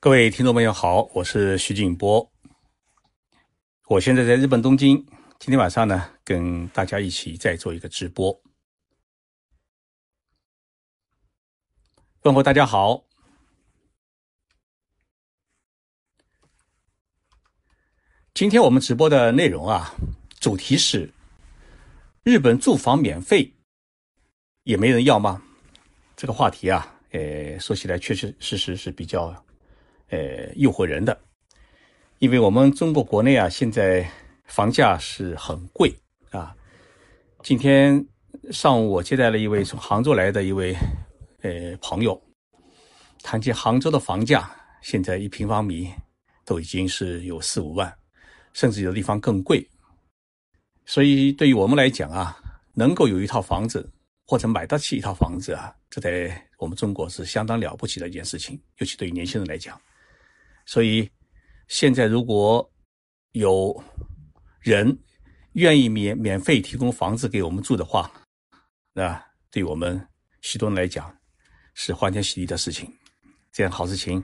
各位听众朋友好，我是徐静波，我现在在日本东京，今天晚上呢，跟大家一起再做一个直播。问候大家好，今天我们直播的内容啊，主题是日本住房免费也没人要吗？这个话题啊，呃，说起来确确实实是比较。呃，诱惑人的，因为我们中国国内啊，现在房价是很贵啊。今天上午我接待了一位从杭州来的一位呃朋友，谈起杭州的房价，现在一平方米都已经是有四五万，甚至有的地方更贵。所以对于我们来讲啊，能够有一套房子或者买得起一套房子啊，这在我们中国是相当了不起的一件事情，尤其对于年轻人来讲。所以，现在如果有人愿意免免费提供房子给我们住的话，那对我们许多人来讲是欢天喜地的事情。这样好事情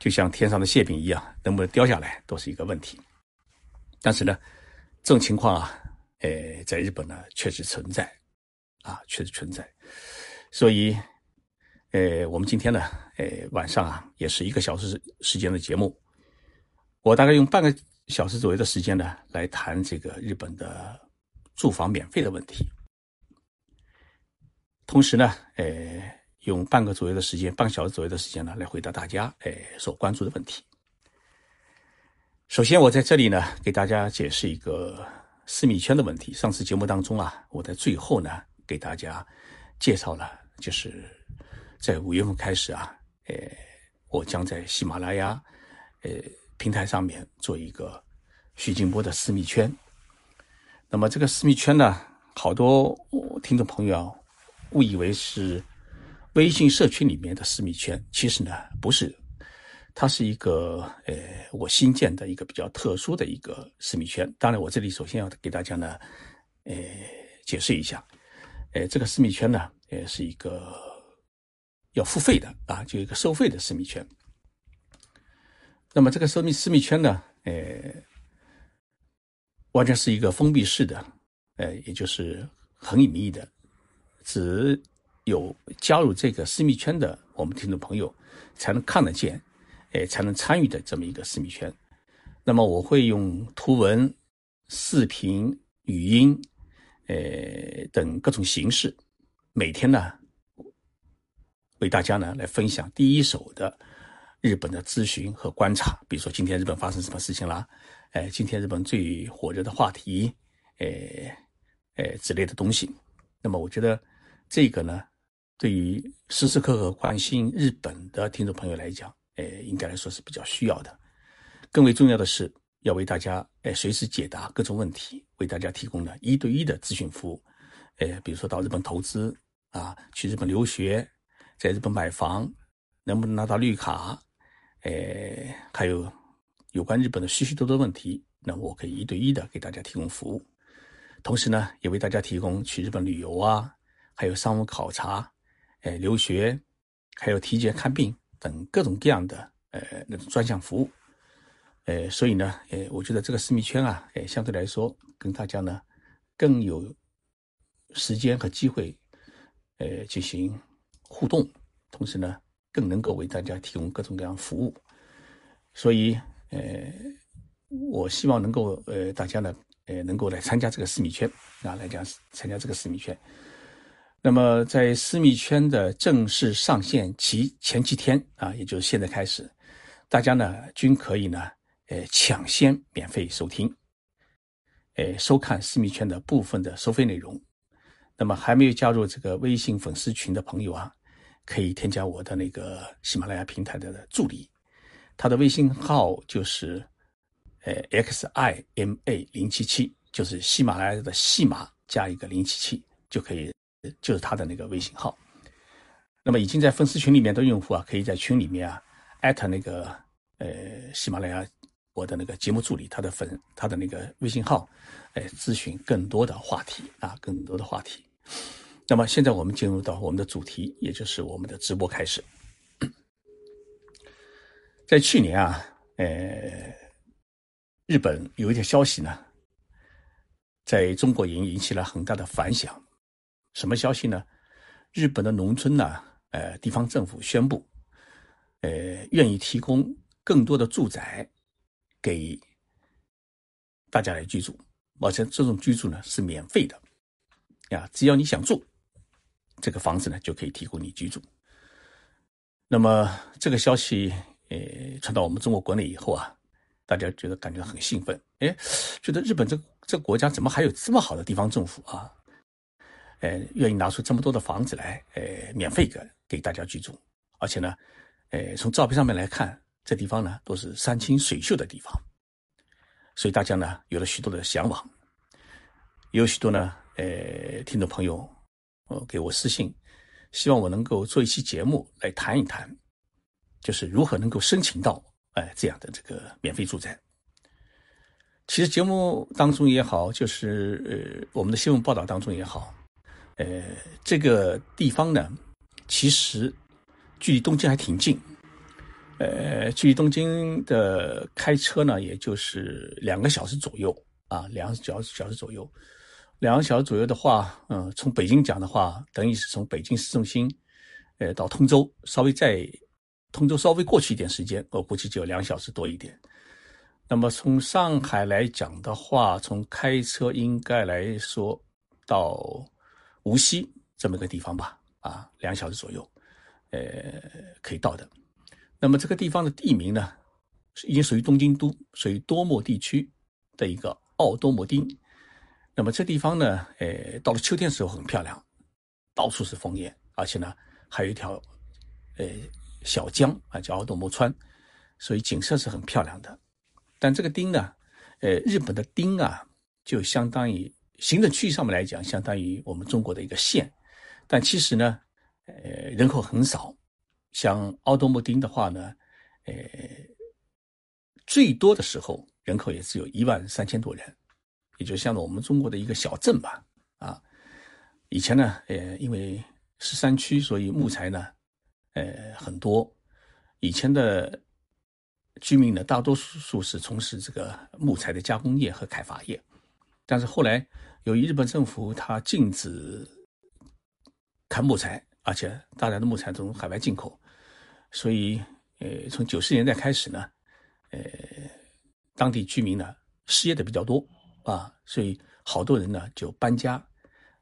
就像天上的馅饼一样，能不能掉下来都是一个问题。但是呢，这种情况啊，呃，在日本呢确实存在，啊，确实存在。所以。呃，我们今天呢，呃，晚上啊，也是一个小时时间的节目，我大概用半个小时左右的时间呢，来谈这个日本的住房免费的问题。同时呢，呃，用半个左右的时间，半个小时左右的时间呢，来回答大家呃所关注的问题。首先，我在这里呢，给大家解释一个私密圈的问题。上次节目当中啊，我在最后呢，给大家介绍了，就是。在五月份开始啊，呃，我将在喜马拉雅，呃，平台上面做一个徐静波的私密圈。那么这个私密圈呢，好多听众朋友误以为是微信社区里面的私密圈，其实呢不是，它是一个呃我新建的一个比较特殊的一个私密圈。当然，我这里首先要给大家呢，呃，解释一下，呃，这个私密圈呢，呃，是一个。要付费的啊，就一个收费的私密圈。那么这个私密私密圈呢，呃，完全是一个封闭式的，呃，也就是很隐秘的，只有加入这个私密圈的我们听众朋友才能看得见，哎，才能参与的这么一个私密圈。那么我会用图文、视频、语音，呃等各种形式，每天呢。为大家呢来分享第一手的日本的咨询和观察，比如说今天日本发生什么事情啦，哎，今天日本最火热的话题，哎，哎之类的东西。那么我觉得这个呢，对于时时刻刻关心日本的听众朋友来讲，哎，应该来说是比较需要的。更为重要的是，要为大家哎随时解答各种问题，为大家提供了一对一的咨询服务。哎，比如说到日本投资啊，去日本留学。在日本买房能不能拿到绿卡？呃，还有有关日本的许许多多问题，那我可以一对一的给大家提供服务。同时呢，也为大家提供去日本旅游啊，还有商务考察、呃留学，还有体检看病等各种各样的呃那种专项服务。呃，所以呢，呃，我觉得这个私密圈啊，呃，相对来说跟大家呢更有时间和机会，呃，进行。互动，同时呢，更能够为大家提供各种各样服务。所以，呃，我希望能够，呃，大家呢，呃，能够来参加这个私密圈啊，来讲参加这个私密圈。那么，在私密圈的正式上线其前几天啊，也就是现在开始，大家呢均可以呢，呃，抢先免费收听，呃，收看私密圈的部分的收费内容。那么，还没有加入这个微信粉丝群的朋友啊。可以添加我的那个喜马拉雅平台的助理，他的微信号就是呃 x i m a 零七七，就是喜马拉雅的喜马加一个零七七就可以，就是他的那个微信号。那么已经在粉丝群里面的用户啊，可以在群里面啊艾特那个呃喜马拉雅我的那个节目助理他的粉他的那个微信号，哎咨询更多的话题啊，更多的话题。那么现在我们进入到我们的主题，也就是我们的直播开始。在去年啊，呃，日本有一条消息呢，在中国引引起了很大的反响。什么消息呢？日本的农村呢，呃，地方政府宣布，呃，愿意提供更多的住宅给大家来居住，而且这种居住呢是免费的，呀，只要你想住，这个房子呢就可以提供你居住。那么这个消息，呃，传到我们中国国内以后啊，大家觉得感觉很兴奋，哎，觉得日本这这国家怎么还有这么好的地方政府啊？呃，愿意拿出这么多的房子来，呃，免费给给大家居住，而且呢，呃，从照片上面来看，这地方呢都是山清水秀的地方，所以大家呢有了许多的向往，有许多呢，呃，听众朋友，呃，给我私信，希望我能够做一期节目来谈一谈，就是如何能够申请到，哎，这样的这个免费住宅。其实节目当中也好，就是呃，我们的新闻报道当中也好。呃，这个地方呢，其实距离东京还挺近，呃，距离东京的开车呢，也就是两个小时左右啊，两个小小时左右，两个小时左右的话，嗯，从北京讲的话，等于是从北京市中心，呃，到通州，稍微再通州稍微过去一点时间，我估计就两小时多一点。那么从上海来讲的话，从开车应该来说到。无锡这么个地方吧，啊，两小时左右，呃，可以到的。那么这个地方的地名呢，已经属于东京都，属于多摩地区的一个奥多摩町。那么这地方呢，呃，到了秋天时候很漂亮，到处是枫叶，而且呢，还有一条呃小江啊，叫奥多摩川，所以景色是很漂亮的。但这个町呢，呃，日本的町啊，就相当于。行政区域上面来讲，相当于我们中国的一个县，但其实呢，呃，人口很少。像奥多摩町的话呢，呃，最多的时候人口也只有一万三千多人，也就像我们中国的一个小镇吧。啊，以前呢，呃，因为是山区，所以木材呢，呃，很多。以前的居民呢，大多数是从事这个木材的加工业和开发业，但是后来。由于日本政府它禁止砍木材，而且大量的木材从海外进口，所以呃，从九十年代开始呢，呃，当地居民呢失业的比较多啊，所以好多人呢就搬家。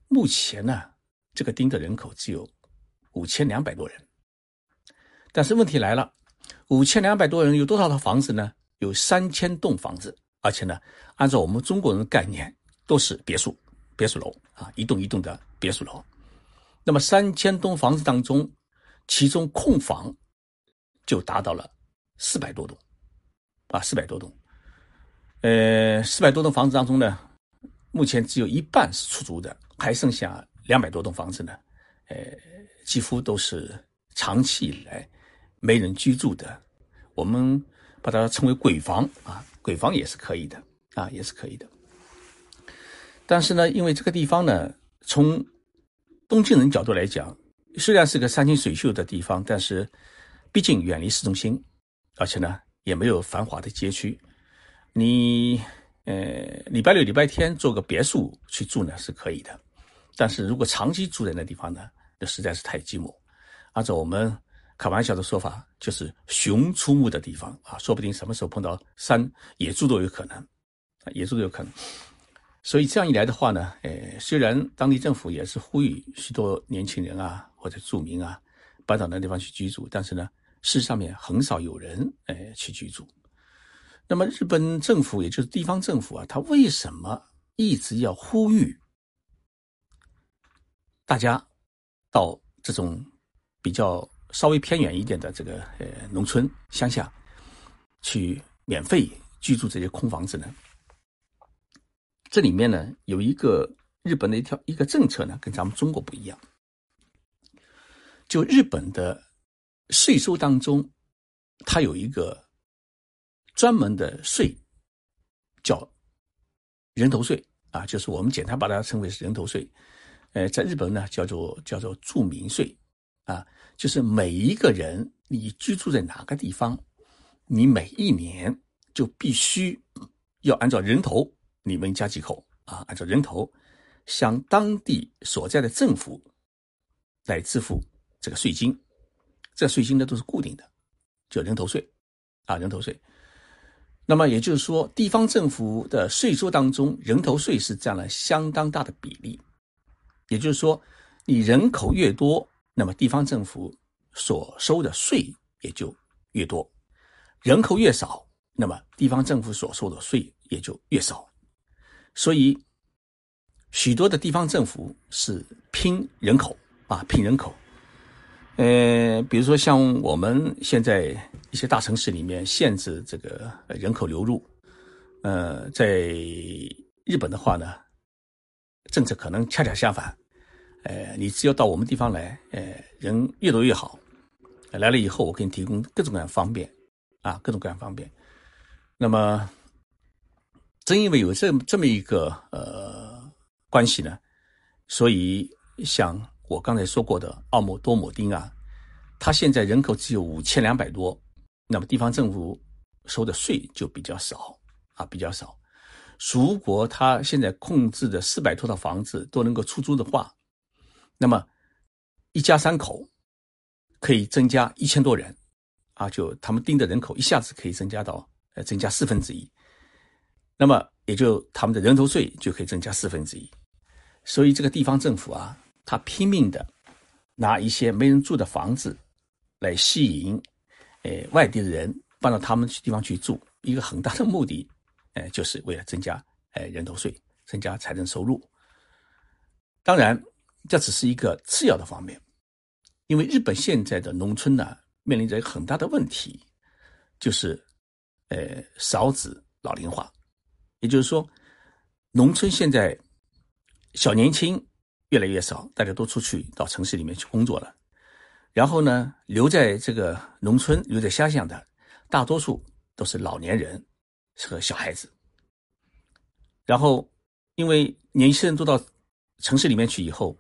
目前呢，这个町的人口只有五千两百多人，但是问题来了，五千两百多人有多少套房子呢？有三千栋房子，而且呢，按照我们中国人的概念。都是别墅，别墅楼啊，一栋一栋的别墅楼。那么三千栋房子当中，其中空房就达到了四百多栋，啊，四百多栋。呃，四百多栋房子当中呢，目前只有一半是出租的，还剩下两百多栋房子呢，呃，几乎都是长期以来没人居住的。我们把它称为鬼房啊，鬼房也是可以的啊，也是可以的。但是呢，因为这个地方呢，从东京人角度来讲，虽然是个山清水秀的地方，但是毕竟远离市中心，而且呢也没有繁华的街区。你呃礼拜六、礼拜天做个别墅去住呢是可以的，但是如果长期住在那地方呢，那实在是太寂寞。按照我们开玩笑的说法，就是熊出没的地方啊，说不定什么时候碰到山野猪都有可能，啊，野猪都有可能。所以这样一来的话呢，呃，虽然当地政府也是呼吁许多年轻人啊或者住民啊搬到那地方去居住，但是呢，事实上面很少有人呃去居住。那么日本政府也就是地方政府啊，他为什么一直要呼吁大家到这种比较稍微偏远一点的这个呃农村乡下去免费居住这些空房子呢？这里面呢有一个日本的一条一个政策呢，跟咱们中国不一样。就日本的税收当中，它有一个专门的税，叫人头税啊，就是我们简单把它称为是人头税。呃，在日本呢叫做叫做住民税啊，就是每一个人你居住在哪个地方，你每一年就必须要按照人头，你们家几口啊？按照人头向当地所在的政府来支付这个税金，这税金呢都是固定的，叫人头税啊，人头税。那么也就是说，地方政府的税收当中，人头税是占了相当大的比例。也就是说，你人口越多，那么地方政府所收的税也就越多；人口越少，那么地方政府所收的税也就越少。所以，许多的地方政府是拼人口啊，拼人口。呃，比如说像我们现在一些大城市里面限制这个人口流入，呃，在日本的话呢，政策可能恰恰相反，呃，你只要到我们地方来，呃，人越多越好，来了以后我给你提供各种各样方便，啊，各种各样方便。那么，正因为有这这么一个呃关系呢，所以像。我刚才说过的奥姆多姆丁啊，他现在人口只有五千两百多，那么地方政府收的税就比较少啊，比较少。如果他现在控制的四百多套房子都能够出租的话，那么一家三口可以增加一千多人啊，就他们定的人口一下子可以增加到呃增加四分之一，那么也就他们的人头税就可以增加四分之一，所以这个地方政府啊。他拼命的拿一些没人住的房子来吸引，呃，外地的人搬到他们地方去住，一个很大的目的，呃，就是为了增加，呃，人头税，增加财政收入。当然，这只是一个次要的方面，因为日本现在的农村呢，面临着很大的问题，就是，呃，少子老龄化，也就是说，农村现在小年轻。越来越少，大家都出去到城市里面去工作了。然后呢，留在这个农村、留在乡下的，大多数都是老年人和小孩子。然后，因为年轻人都到城市里面去以后，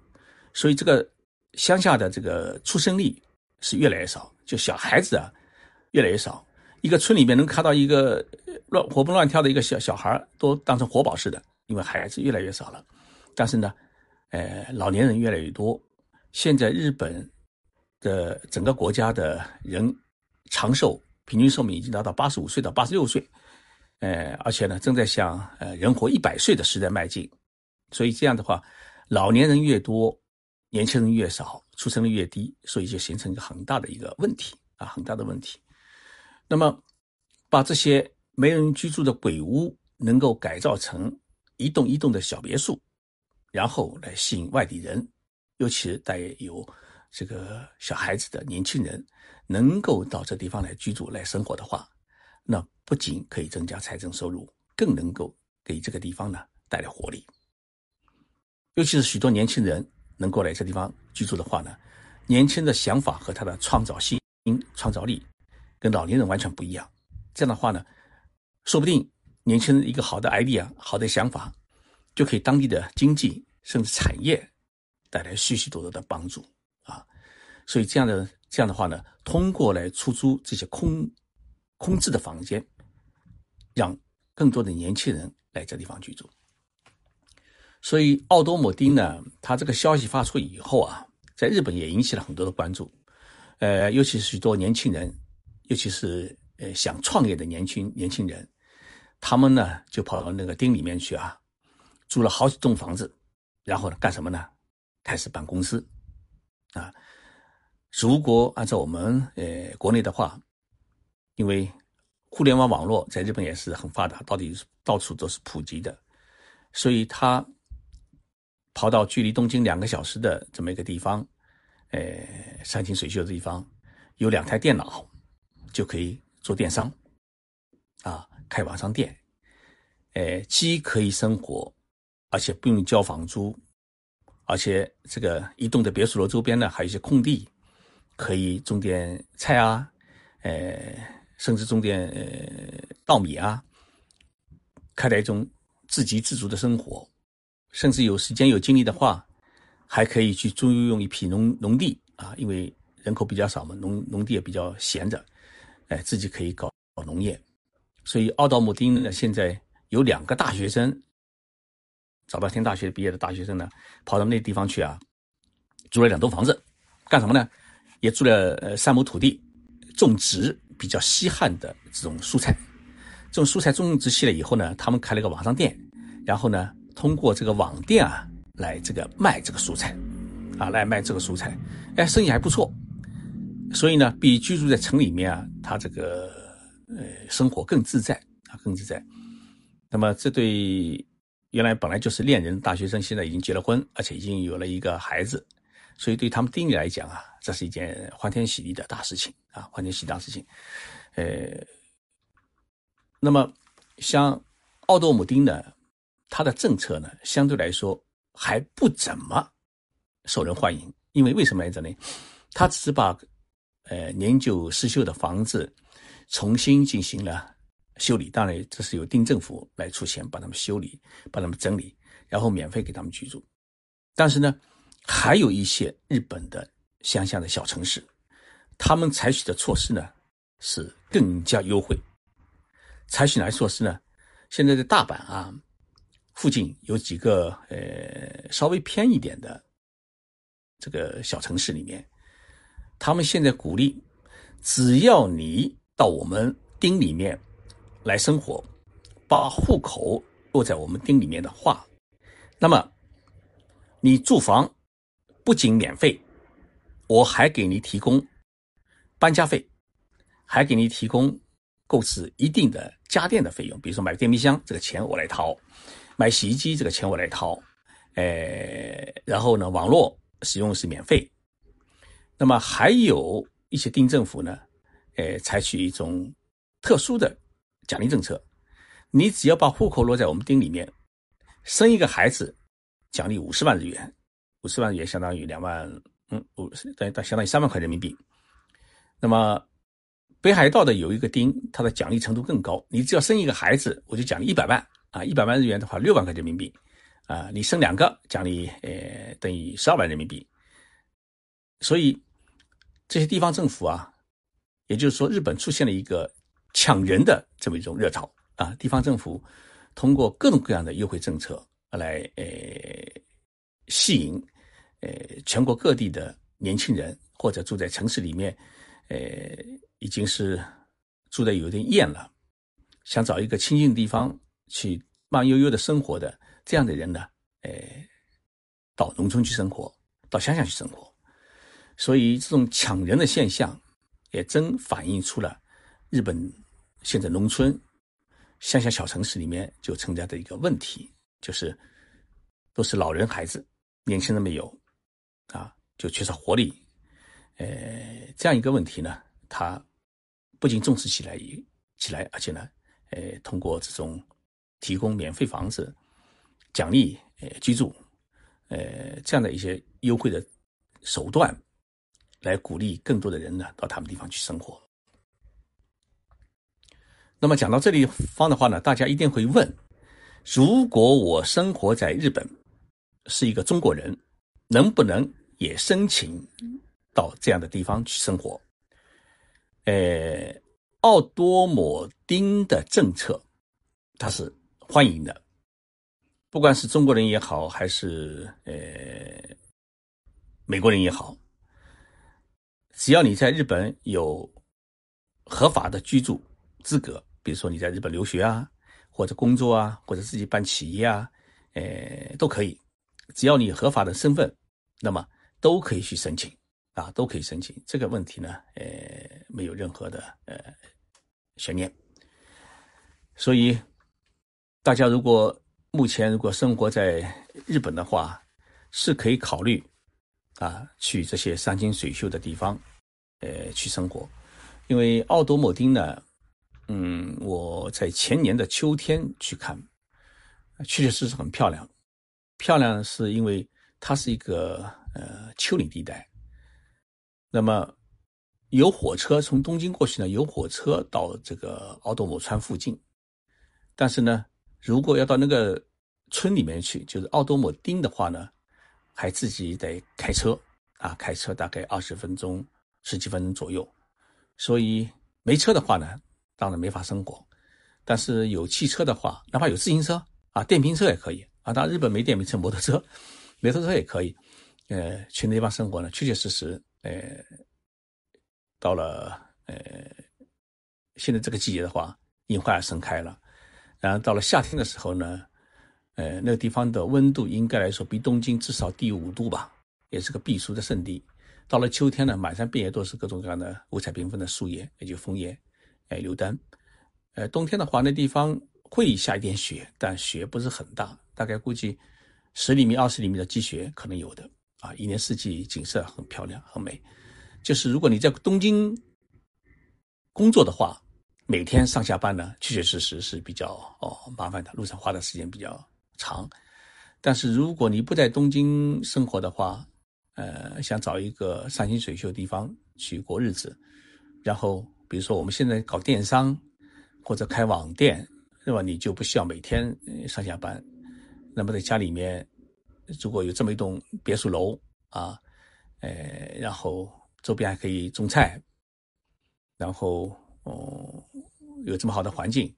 所以这个乡下的这个出生率是越来越少，就小孩子啊越来越少。一个村里面能看到一个乱活蹦乱跳的一个小小孩，都当成活宝似的，因为孩子越来越少了。但是呢。呃，老年人越来越多。现在日本的整个国家的人长寿平均寿命已经达到八十五岁到八十六岁，呃，而且呢，正在向呃人活一百岁的时代迈进。所以这样的话，老年人越多，年轻人越少，出生率越低，所以就形成一个很大的一个问题啊，很大的问题。那么，把这些没人居住的鬼屋能够改造成一栋一栋的小别墅。然后来吸引外地人，尤其带有这个小孩子的年轻人，能够到这地方来居住、来生活的话，那不仅可以增加财政收入，更能够给这个地方呢带来活力。尤其是许多年轻人能够来这地方居住的话呢，年轻的想法和他的创造性、创造力，跟老年人完全不一样。这样的话呢，说不定年轻人一个好的 idea、好的想法。就可以当地的经济甚至产业带来许许多多的帮助，所以这样的这样的话呢，通过来出租这些空空置的房间，让更多的年轻人来这地方居住。所以奥多姆丁呢，他这个消息发出以后啊，在日本也引起了很多的关注，呃，尤其许多年轻人，尤其是呃想创业的年轻年轻人，他们呢就跑到那个町里面去啊。租了好几栋房子，然后呢，干什么呢？开始办公司，啊，如果按照我们呃国内的话，因为互联网网络在日本也是很发达，到底到处都是普及的，所以他跑到距离东京两个小时的这么一个地方，呃，山清水秀的地方，有两台电脑就可以做电商，啊，开网上店，呃，既可以生活。而且不用交房租，而且这个一栋的别墅楼周边呢，还有一些空地，可以种点菜啊，呃，甚至种点呃稻米啊，开展一种自给自足的生活。甚至有时间有精力的话，还可以去租用一批农农地啊，因为人口比较少嘛，农农地也比较闲着，哎，自己可以搞搞农业，所以奥道姆丁呢现在有两个大学生，早稻田大学毕业的大学生呢，跑到那地方去啊，租了两栋房子，干什么呢？也租了呃三亩土地，种植比较稀罕的这种蔬菜。这种蔬菜种植起来以后呢，他们开了个网上店，然后呢，通过这个网店啊来这个卖这个蔬菜，啊来卖这个蔬菜，哎，生意还不错。所以呢，比居住在城里面啊，他这个呃生活更自在啊，更自在。那么这对原来本来就是恋人大学生，现在已经结了婚，而且已经有了一个孩子，所以对他们丁力来讲啊，这是一件欢天喜地的大事情啊，欢天喜地大事情。呃，那么像奥多姆丁呢，他的政策呢，相对来说还不怎么受人欢迎，因为为什么来着呢？他只是把呃，年久失修的房子重新进行了修理，当然这是由丁政府来出钱把他们修理、把他们整理，然后免费给他们居住。但是呢，还有一些日本的乡下的小城市，他们采取的措施呢是更加优惠。采取哪些措施呢？现在在大阪啊附近有几个呃稍微偏一点的这个小城市里面。他们现在鼓励，只要你到我们町里面来生活，把户口落在我们町里面的话，那么你住房不仅免费，我还给你提供搬家费，还给你提供购置一定的家电的费用，比如说买个电冰箱这个钱我来掏，买洗衣机这个钱我来掏，呃，然后呢，网络使用是免费。那么还有一些町政府呢，呃，采取一种特殊的奖励政策，你只要把户口落在我们丁里面，生一个孩子，奖励五十万日元，五十万元相当于两万，嗯，五十等于相当于三万块人民币。那么北海道的有一个町，它的奖励程度更高，你只要生一个孩子，我就奖励一百万啊，一百万日元的话六万块人民币，啊，你生两个奖励呃等于十二万人民币，所以。这些地方政府啊，也就是说，日本出现了一个抢人的这么一种热潮啊。地方政府通过各种各样的优惠政策来呃吸引呃全国各地的年轻人，或者住在城市里面，呃已经是住的有点厌了，想找一个清静地方去慢悠悠的生活的这样的人呢，呃，到农村去生活，到乡下去生活。所以，这种抢人的现象，也真反映出了日本现在农村、乡下小城市里面就存在的一个问题，就是都是老人孩子，年轻人没有，啊，就缺少活力。呃，这样一个问题呢，他不仅重视起来也起来，而且呢，呃，通过这种提供免费房子、奖励呃居住，呃，这样的一些优惠的手段。来鼓励更多的人呢到他们地方去生活。那么讲到这里方的话呢，大家一定会问：如果我生活在日本，是一个中国人，能不能也申请到这样的地方去生活？呃，奥多摩丁的政策，他是欢迎的，不管是中国人也好，还是呃美国人也好。只要你在日本有合法的居住资格，比如说你在日本留学啊，或者工作啊，或者自己办企业啊，呃，都可以。只要你合法的身份，那么都可以去申请啊，都可以申请。这个问题呢，呃，没有任何的呃悬念。所以，大家如果目前如果生活在日本的话，是可以考虑。啊，去这些山清水秀的地方，呃，去生活。因为奥多莫丁呢，嗯，我在前年的秋天去看，确确实实很漂亮。漂亮是因为它是一个呃丘陵地带。那么有火车从东京过去呢，有火车到这个奥多姆川附近。但是呢，如果要到那个村里面去，就是奥多姆丁的话呢。还自己得开车啊，开车大概二十分钟、十几分钟左右。所以没车的话呢，当然没法生活。但是有汽车的话，哪怕有自行车啊，电瓶车也可以啊。当然日本没电瓶车，摩托车、摩托车也可以。呃，去那地方生活呢，确确实实，呃，到了呃现在这个季节的话，樱花盛开了。然后到了夏天的时候呢，呃，那个地方的温度应该来说比东京至少低五度吧，也是个避暑的圣地。到了秋天呢，满山遍野都是各种各样的五彩缤纷的树叶，也就枫叶，哎，榴丹。呃，冬天的话，那地方会下一点雪，但雪不是很大，大概估计十厘米、二十厘米的积雪可能有的啊。一年四季景色很漂亮、很美。就是如果你在东京工作的话，每天上下班呢，确确实实是比较哦麻烦的，路上花的时间比较长。但是如果你不在东京生活的话，呃，想找一个山清水秀的地方去过日子，然后比如说我们现在搞电商。或者开网店，是吧？你就不需要每天上下班。那么在家里面，如果有这么一栋别墅楼啊，呃，然后周边还可以种菜，然后哦，有这么好的环境，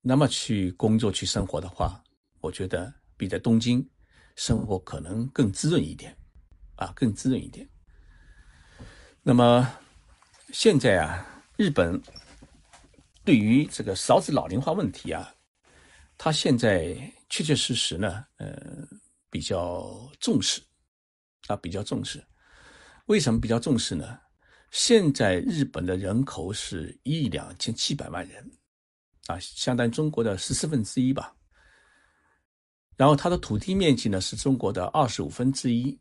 那么去工作去生活的话，我觉得比在东京生活可能更滋润一点，啊，更滋润一点。那么现在啊，日本。对于这个少子老龄化问题啊，他现在确确实实呢，呃，比较重视，啊，比较重视。为什么比较重视呢？现在日本的人口是一亿两千七百万人，啊，相当于中国的十四分之一吧。然后它的土地面积呢是中国的二十五分之一，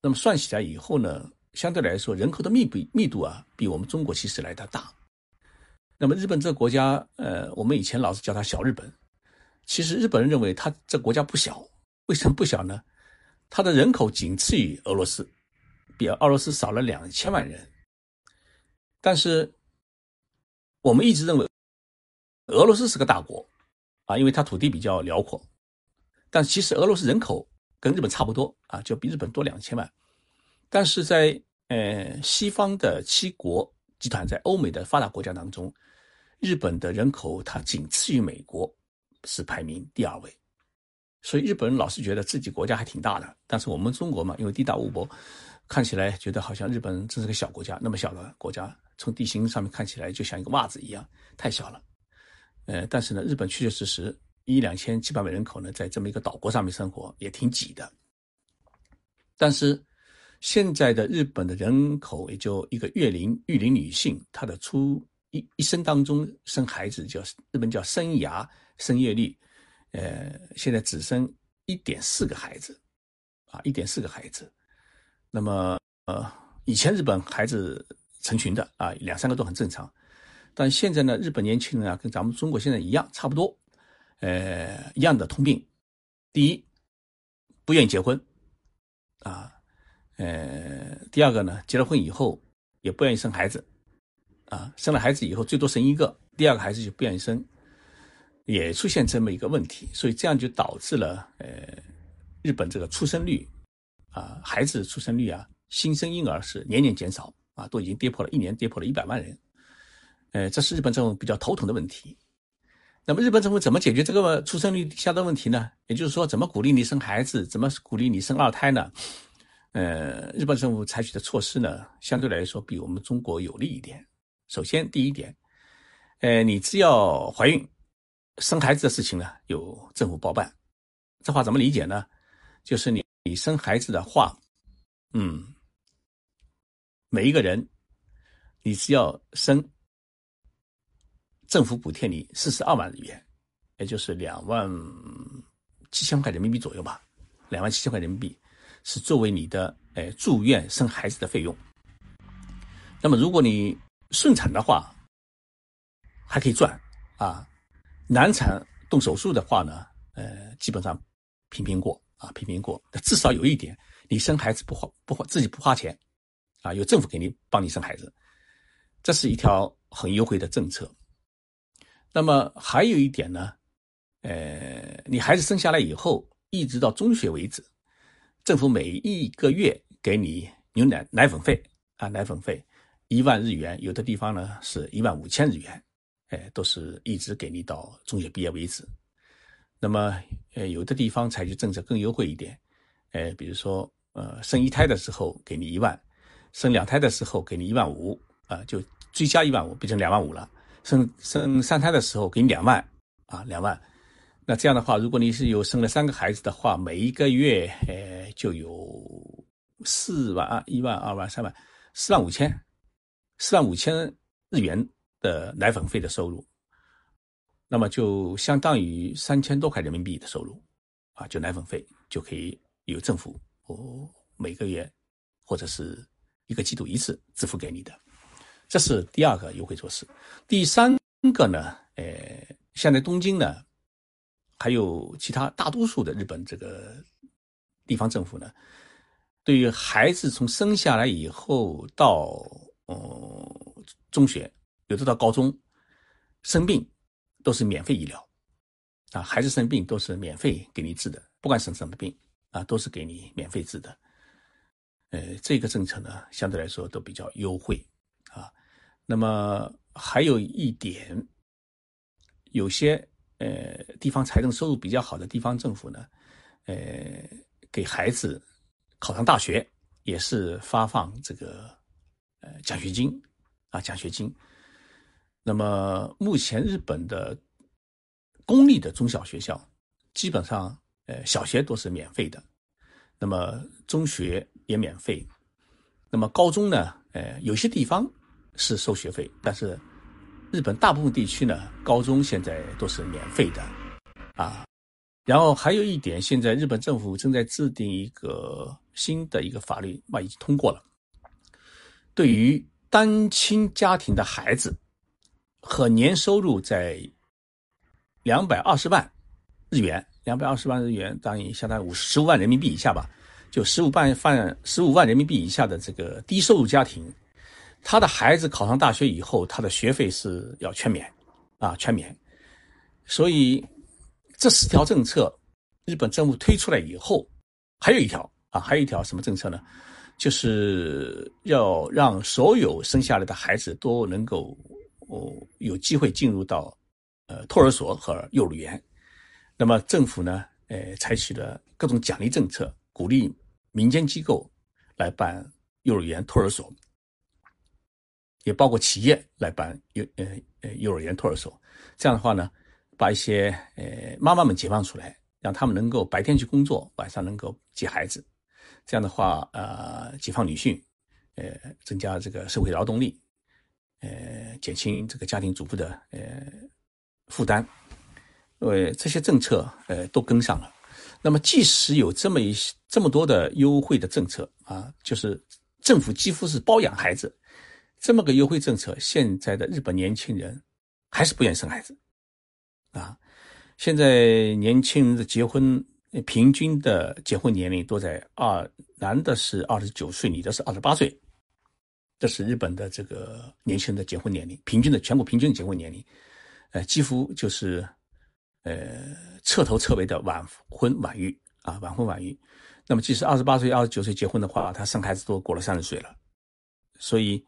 那么算起来以后呢，相对来说人口的密度密度啊，比我们中国其实来的大。那么日本这个国家，呃，我们以前老是叫它小日本，其实日本人认为他这国家不小。为什么不小呢？他的人口仅次于俄罗斯，比俄罗斯少了两千万人。但是我们一直认为俄罗斯是个大国，啊，因为它土地比较辽阔。但其实俄罗斯人口跟日本差不多，啊，就比日本多两千万。但是在呃西方的七国集团，在欧美的发达国家当中，日本的人口它仅次于美国，是排名第二位，所以日本人老是觉得自己国家还挺大的。但是我们中国嘛，因为地大物博，看起来觉得好像日本真是个小国家，那么小的国家，从地形上面看起来就像一个袜子一样，太小了。呃，但是呢，日本确确实实一两千七百万人口呢，在这么一个岛国上面生活也挺挤的。但是现在的日本的人口也就一个月龄育龄女性，她的初一一生当中生孩子叫日本叫生涯生育率，呃，现在只生一点四个孩子，啊，一点四个孩子。那么呃，以前日本孩子成群的啊，两三个都很正常。但现在呢，日本年轻人啊，跟咱们中国现在一样，差不多，呃，一样的通病。第一，不愿意结婚，啊，呃，第二个呢，结了婚以后也不愿意生孩子。啊，生了孩子以后最多生一个，第二个孩子就不愿意生，也出现这么一个问题，所以这样就导致了呃，日本这个出生率啊，孩子出生率啊，新生婴儿是年年减少啊，都已经跌破了一年跌破了一百万人，呃，这是日本政府比较头疼的问题。那么日本政府怎么解决这个出生率下的问题呢？也就是说，怎么鼓励你生孩子，怎么鼓励你生二胎呢？呃，日本政府采取的措施呢，相对来说比我们中国有利一点。首先，第一点，呃，你只要怀孕、生孩子的事情呢，由政府包办。这话怎么理解呢？就是你你生孩子的话，嗯，每一个人，你只要生，政府补贴你四十二万日元，也就是两万七千块人民币左右吧，两万七千块人民币是作为你的哎住院生孩子的费用。那么，如果你顺产的话还可以赚啊，难产动手术的话呢，呃，基本上平平过啊，平平过。至少有一点，你生孩子不花不花自己不花钱啊，有政府给你帮你生孩子，这是一条很优惠的政策。那么还有一点呢，呃，你孩子生下来以后，一直到中学为止，政府每一个月给你牛奶奶粉费啊，奶粉费。一万日元，有的地方呢是一万五千日元，哎，都是一直给你到中学毕业为止。那么，呃，有的地方采取政策更优惠一点，呃，比如说，呃，生一胎的时候给你一万，生两胎的时候给你一万五，啊，就追加一万五，变成两万五了。生生三胎的时候给你两万，啊，两万。那这样的话，如果你是有生了三个孩子的话，每一个月，呃，就有四万啊，一万、二万、三万，四万五千，四万五千日元的奶粉费的收入。那么就相当于三千多块人民币的收入，啊，就奶粉费就可以由政府哦每个月或者是一个季度一次支付给你的，这是第二个优惠措施。第三个呢，呃，现在东京呢，还有其他大多数的日本这个地方政府呢，对于孩子从生下来以后到哦中学，有的到高中生病。都是免费医疗，啊，孩子生病都是免费给你治的，不管生什么病，啊，都是给你免费治的。呃，这个政策呢，相对来说都比较优惠，啊，那么还有一点，有些呃地方财政收入比较好的地方政府呢，呃，给孩子考上大学也是发放这个呃奖学金，啊，奖学金。那么目前日本的公立的中小学校，基本上呃小学都是免费的，那么中学也免费，那么高中呢，呃有些地方是收学费，但是日本大部分地区呢，高中现在都是免费的，啊，然后还有一点，现在日本政府正在制定一个新的一个法律，嘛已经通过了，对于单亲家庭的孩子。和年收入在两百二十万日元，两百二十万日元当于相当于五十五万人民币以下吧，就十五万万十五万人民币以下的这个低收入家庭，他的孩子考上大学以后，他的学费是要全免，啊，全免。所以这四条政策，日本政府推出来以后，还有一条啊，还有一条什么政策呢？就是要让所有生下来的孩子都能够。哦，有机会进入到，呃，托儿所和幼儿园，那么政府呢，呃，采取了各种奖励政策，鼓励民间机构来办幼儿园、托儿所，也包括企业来办幼呃呃幼儿园、托儿所。这样的话呢，把一些呃妈妈们解放出来，让他们能够白天去工作，晚上能够接孩子。这样的话，呃，解放女性，呃，增加这个社会劳动力。呃，减轻这个家庭主妇的呃负担，呃，这些政策呃都跟上了。那么，即使有这么一这么多的优惠的政策啊，就是政府几乎是包养孩子，这么个优惠政策，现在的日本年轻人还是不愿生孩子啊。现在年轻人的结婚平均的结婚年龄都在二，男的是二十九岁，女的是二十八岁。这是日本的这个年轻人的结婚年龄，平均的全国平均结婚年龄，呃，几乎就是，呃，彻头彻尾的晚婚晚育啊，晚婚晚育。那么，即使二十八岁、二十九岁结婚的话，他生孩子都过了三十岁了。所以，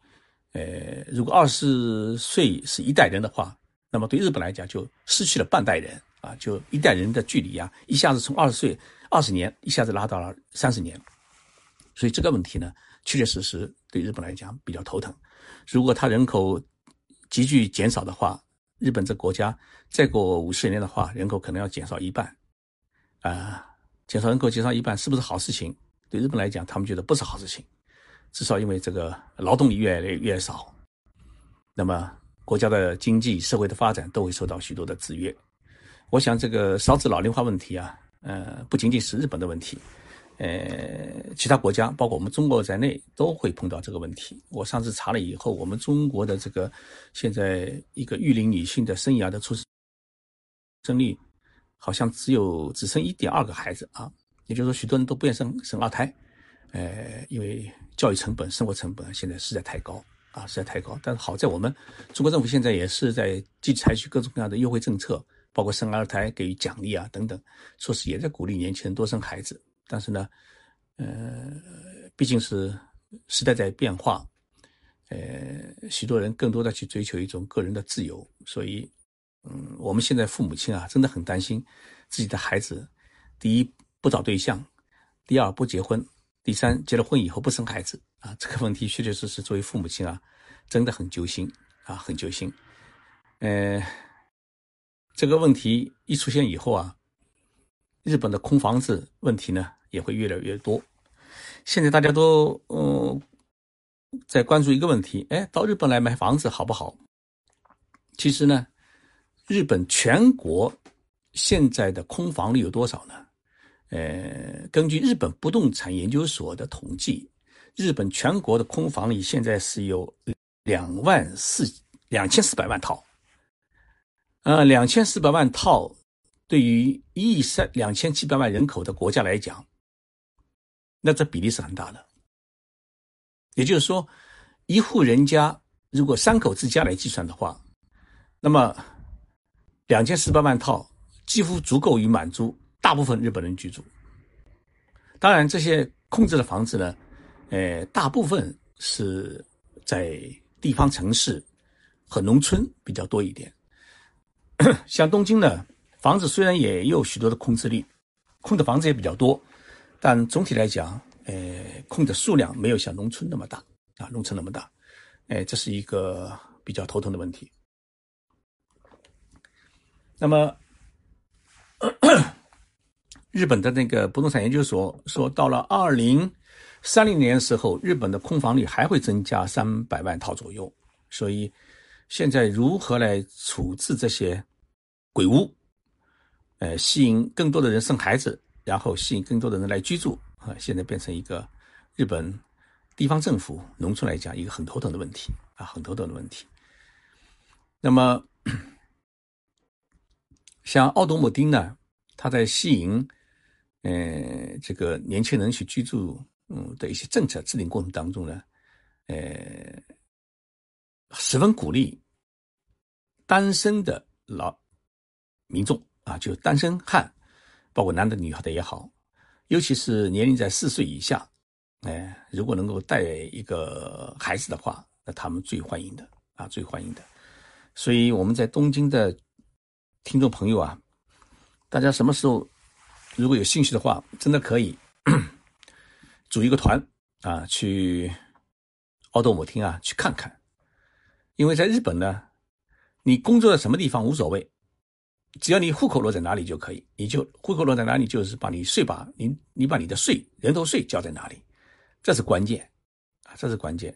呃，如果二十岁是一代人的话，那么对日本来讲就失去了半代人啊，就一代人的距离啊，一下子从二十岁二十年一下子拉到了三十年。所以这个问题呢？确确实实对日本来讲比较头疼。如果它人口急剧减少的话，日本这国家再过五十年的话，人口可能要减少一半。啊，减少人口减少一半是不是好事情？对日本来讲，他们觉得不是好事情。至少因为这个劳动力越来越少，那么国家的经济社会的发展都会受到许多的制约。我想这个少子老龄化问题啊，呃，不仅仅是日本的问题。呃，其他国家，包括我们中国在内，都会碰到这个问题。我上次查了以后，我们中国的这个现在一个育龄女性的生涯的出生率，好像只有只生一点二个孩子啊。也就是说，许多人都不愿生生二胎，呃，因为教育成本、生活成本现在实在太高啊，实在太高。但是好在我们中国政府现在也是在积极采取各种各样的优惠政策，包括生二胎给予奖励啊等等说是，也在鼓励年轻人多生孩子。但是呢，呃，毕竟是时代在变化，呃，许多人更多的去追求一种个人的自由，所以，嗯，我们现在父母亲啊，真的很担心自己的孩子，第一不找对象，第二不结婚，第三结了婚以后不生孩子啊，这个问题确确实实作为父母亲啊，真的很揪心啊，很揪心。呃，这个问题一出现以后啊，日本的空房子问题呢也会越来越多。现在大家都嗯。在关注一个问题，哎，到日本来买房子好不好？其实呢，日本全国现在的空房率有多少呢？呃，根据日本不动产研究所的统计，日本全国的空房率现在是有两万四两千四百万套。呃，两千四百万套对于一亿三两千七百万人口的国家来讲，那这比例是很大的。也就是说，一户人家如果三口之家来计算的话，那么两千四百万套几乎足够于满足大部分日本人居住。当然，这些空置的房子呢，呃，大部分是在地方城市和农村比较多一点。像东京呢，房子虽然也有许多的空置率，空的房子也比较多，但总体来讲。呃，空的数量没有像农村那么大啊，农村那么大，哎，这是一个比较头疼的问题。那么，日本的那个不动产研究所说，到了二零三零年的时候，日本的空房率还会增加三百万套左右。所以，现在如何来处置这些鬼屋，呃，吸引更多的人生孩子，然后吸引更多的人来居住？啊，现在变成一个日本地方政府、农村来讲一个很头疼的问题啊，很头疼的问题。那么，像奥多姆丁呢，他在吸引呃这个年轻人去居住嗯的一些政策制定过程当中呢，呃，十分鼓励单身的老民众啊，就单身汉，包括男的、女的也好。尤其是年龄在四岁以下，哎，如果能够带一个孩子的话，那他们最欢迎的啊，最欢迎的。所以我们在东京的听众朋友啊，大家什么时候如果有兴趣的话，真的可以组一个团啊，去奥多姆厅啊去看看。因为在日本呢，你工作在什么地方无所谓。只要你户口落在哪里就可以，你就户口落在哪里，就是把你税把你你把你的税人头税交在哪里，这是关键啊，这是关键。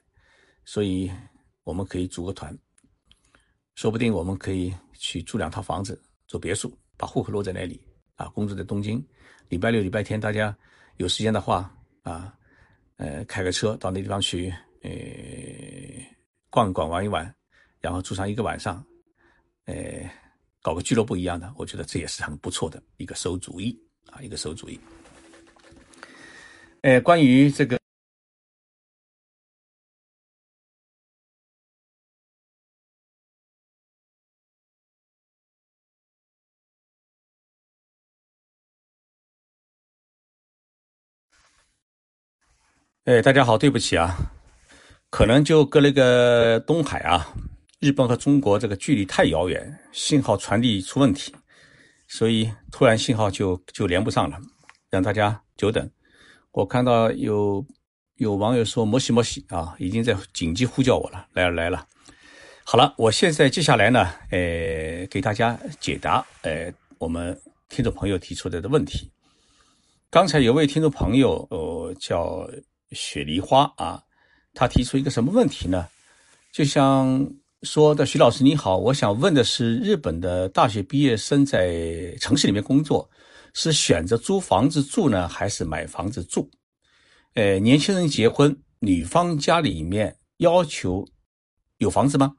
所以我们可以组个团，说不定我们可以去租两套房子做别墅，把户口落在那里啊。工作在东京，礼拜六、礼拜天大家有时间的话啊，呃，开个车到那地方去，呃，逛逛、玩一玩，然后住上一个晚上，呃。搞个俱乐部一样的，我觉得这也是很不错的一个馊主意啊，一个馊主意。呃，关于这个，哎，大家好，对不起啊，可能就隔了个东海啊。日本和中国这个距离太遥远，信号传递出问题，所以突然信号就就连不上了，让大家久等。我看到有有网友说“摩西摩西”啊，已经在紧急呼叫我了，来了来了。好了，我现在接下来呢，呃，给大家解答呃我们听众朋友提出来的问题。刚才有位听众朋友，呃，叫雪梨花啊，他提出一个什么问题呢？就像。说的徐老师你好，我想问的是，日本的大学毕业生在城市里面工作，是选择租房子住呢，还是买房子住？呃，年轻人结婚，女方家里面要求有房子吗？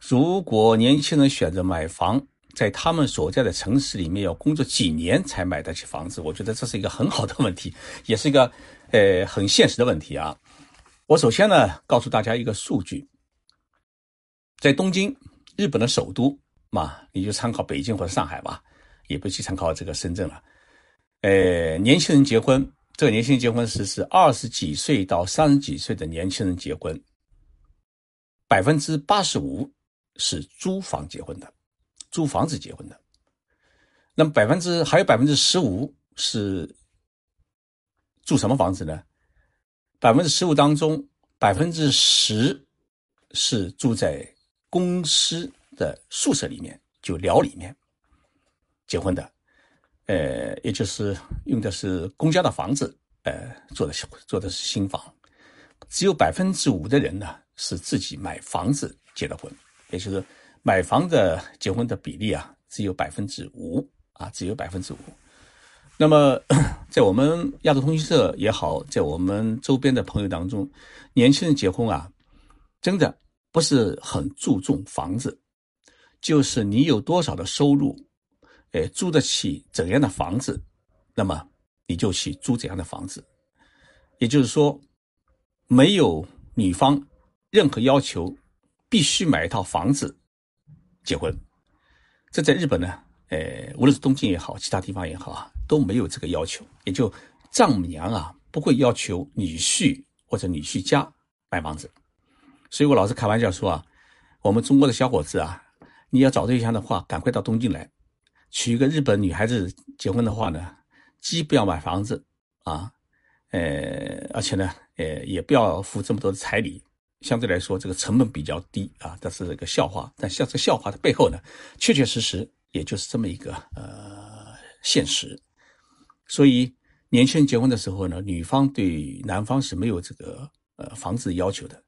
如果年轻人选择买房，在他们所在的城市里面要工作几年才买得起房子？我觉得这是一个很好的问题，也是一个呃很现实的问题啊。我首先呢，告诉大家一个数据。在东京，日本的首都嘛，你就参考北京或者上海吧，也不去参考这个深圳了。呃，年轻人结婚，这个年轻人结婚是是二十几岁到三十几岁的年轻人结婚，百分之八十五是租房结婚的，租房子结婚的。那么百分之还有百分之十五是住什么房子呢？百分之十五当中，百分之十是住在公司的宿舍里面，就寮里面结婚的。呃，也就是用的是公家的房子，呃，做的做的是新房，只有百分之五的人呢是自己买房子结的婚，也就是买房的结婚的比例啊，只有百分之五啊，只有百分之五。那么，在我们亚洲通讯社也好，在我们周边的朋友当中，年轻人结婚啊，真的不是很注重房子，就是你有多少的收入。哎，租得起怎样的房子，那么你就去租怎样的房子。也就是说，没有女方任何要求，必须买一套房子结婚。这在日本呢，呃，无论是东京也好，其他地方也好啊，都没有这个要求。也就丈母娘啊，不会要求女婿或者女婿家买房子。所以我老是开玩笑说啊，我们中国的小伙子啊，你要找对象的话，赶快到东京来。娶一个日本女孩子结婚的话呢，既不要买房子啊，呃，而且呢，呃，也不要付这么多的彩礼，相对来说这个成本比较低啊。这是一个笑话，但像这个笑话的背后呢，确确实实也就是这么一个呃现实。所以年轻人结婚的时候呢，女方对男方是没有这个呃房子要求的，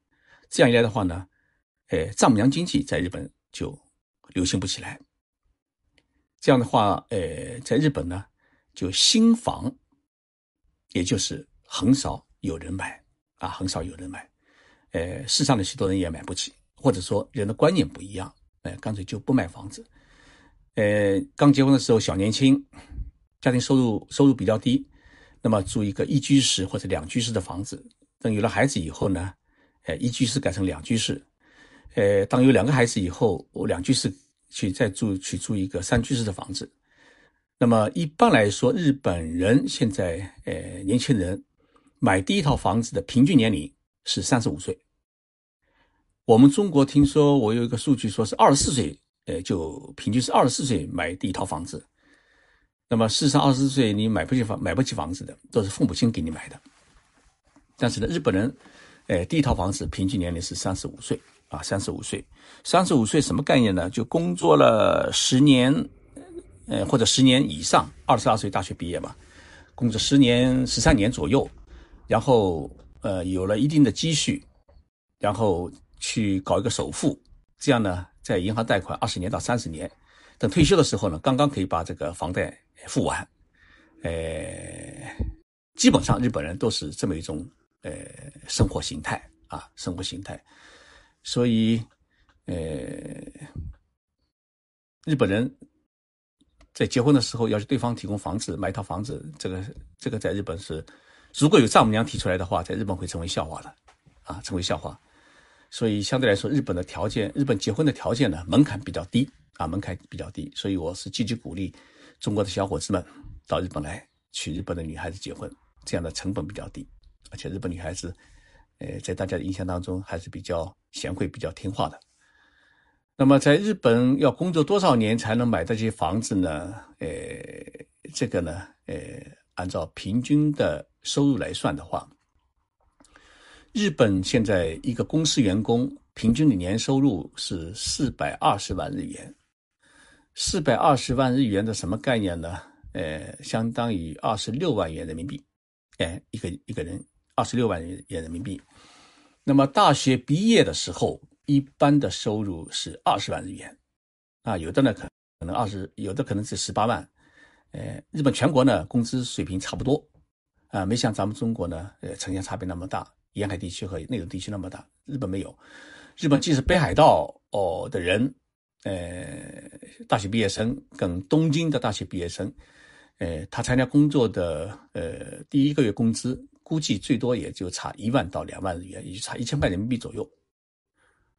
这样一来的话呢，呃，丈母娘经济在日本就流行不起来。这样的话，呃，在日本呢，就新房，也就是很少有人买啊，很少有人买，呃，世上的许多人也买不起，或者说人的观念不一样，哎，干脆就不买房子。呃，刚结婚的时候小年轻，家庭收入收入比较低，那么住一个一居室或者两居室的房子。等有了孩子以后呢，呃，一居室改成两居室，呃，当有两个孩子以后，我两居室。去再住去租一个三居室的房子，那么一般来说，日本人现在呃年轻人买第一套房子的平均年龄是三十五岁。我们中国听说我有一个数据说是二十四岁，呃就平均是二十四岁买第一套房子。那么事实上二十四岁你买不起房买不起房子的都是父母亲给你买的，但是呢日本人，呃第一套房子平均年龄是三十五岁。啊，三十五岁，三十五岁什么概念呢？就工作了十年，呃，或者十年以上，二十二岁大学毕业嘛，工作十年、十三年左右，然后呃有了一定的积蓄，然后去搞一个首付，这样呢，在银行贷款二十年到三十年，等退休的时候呢，刚刚可以把这个房贷付完，呃，基本上日本人都是这么一种呃生活形态啊，生活形态。所以，呃，日本人在结婚的时候要求对方提供房子，买一套房子，这个这个在日本是，如果有丈母娘提出来的话，在日本会成为笑话的，啊，成为笑话。所以相对来说，日本的条件，日本结婚的条件呢，门槛比较低，啊，门槛比较低。所以我是积极鼓励中国的小伙子们到日本来娶日本的女孩子结婚，这样的成本比较低，而且日本女孩子。呃，在大家的印象当中还是比较贤惠、比较听话的。那么，在日本要工作多少年才能买到这些房子呢？呃，这个呢，呃，按照平均的收入来算的话，日本现在一个公司员工平均的年收入是四百二十万日元。四百二十万日元的什么概念呢？呃，相当于二十六万元人民币。哎，一个一个人。二十六万元人民币，那么大学毕业的时候，一般的收入是二十万日元，啊，有的呢可可能二十，有的可能是十八万，呃，日本全国呢工资水平差不多，啊，没像咱们中国呢，呃，城乡差别那么大，沿海地区和内陆地区那么大，日本没有，日本即使北海道哦的人，呃，大学毕业生跟东京的大学毕业生，呃，他参加工作的呃第一个月工资。估计最多也就差一万到两万日元，也就差一千块人民币左右。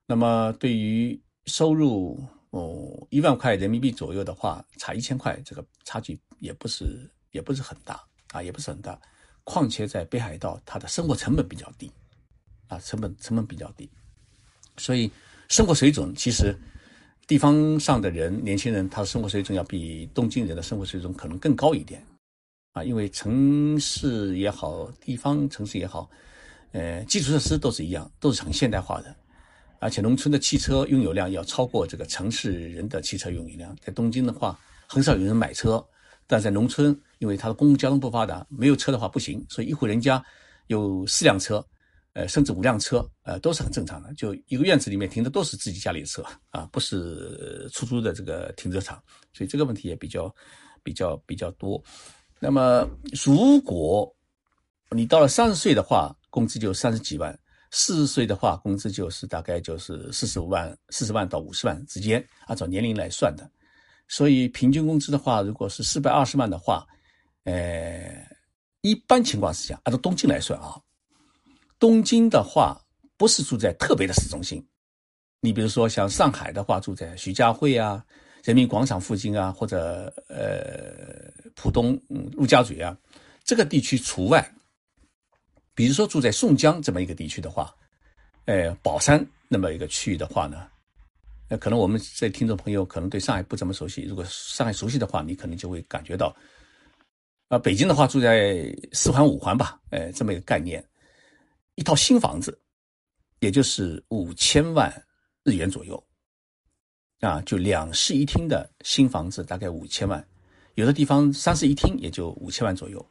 那么对于收入哦一万块人民币左右的话，差一千块，这个差距也不是也不是很大啊，也不是很大。况且在北海道，它的生活成本比较低啊，成本成本比较低，所以生活水准其实地方上的人，年轻人他的生活水准要比东京人的生活水准可能更高一点啊，因为城市也好，地方城市也好，呃，基础设施都是一样，都是很现代化的，而且农村的汽车拥有量要超过这个城市人的汽车拥有量。在东京的话，很少有人买车，但在农村，因为它的公共交通不发达，没有车的话不行，所以一户人家有四辆车。呃，甚至五辆车，呃，都是很正常的。就一个院子里面停的都是自己家里的车啊，不是出租的这个停车场，所以这个问题也比较比较比较多。那么，如果你到了三十岁的话，工资就三十几万；四十岁的话，工资就是大概就是四十五万、四十万到五十万之间，按照年龄来算的。所以，平均工资的话，如果是四百二十万的话，呃，一般情况是讲，按照东京来算啊。东京的话，不是住在特别的市中心，你比如说像上海的话，住在徐家汇啊、人民广场附近啊，或者呃浦东、嗯陆家嘴啊，这个地区除外。比如说住在宋江这么一个地区的话，呃宝山那么一个区域的话呢，那可能我们在听众朋友可能对上海不怎么熟悉，如果上海熟悉的话，你可能就会感觉到，啊北京的话住在四环五环吧，呃这么一个概念。一套新房子，也就是五千万日元左右，啊，就两室一厅的新房子大概五千万，有的地方三室一厅也就五千万左右。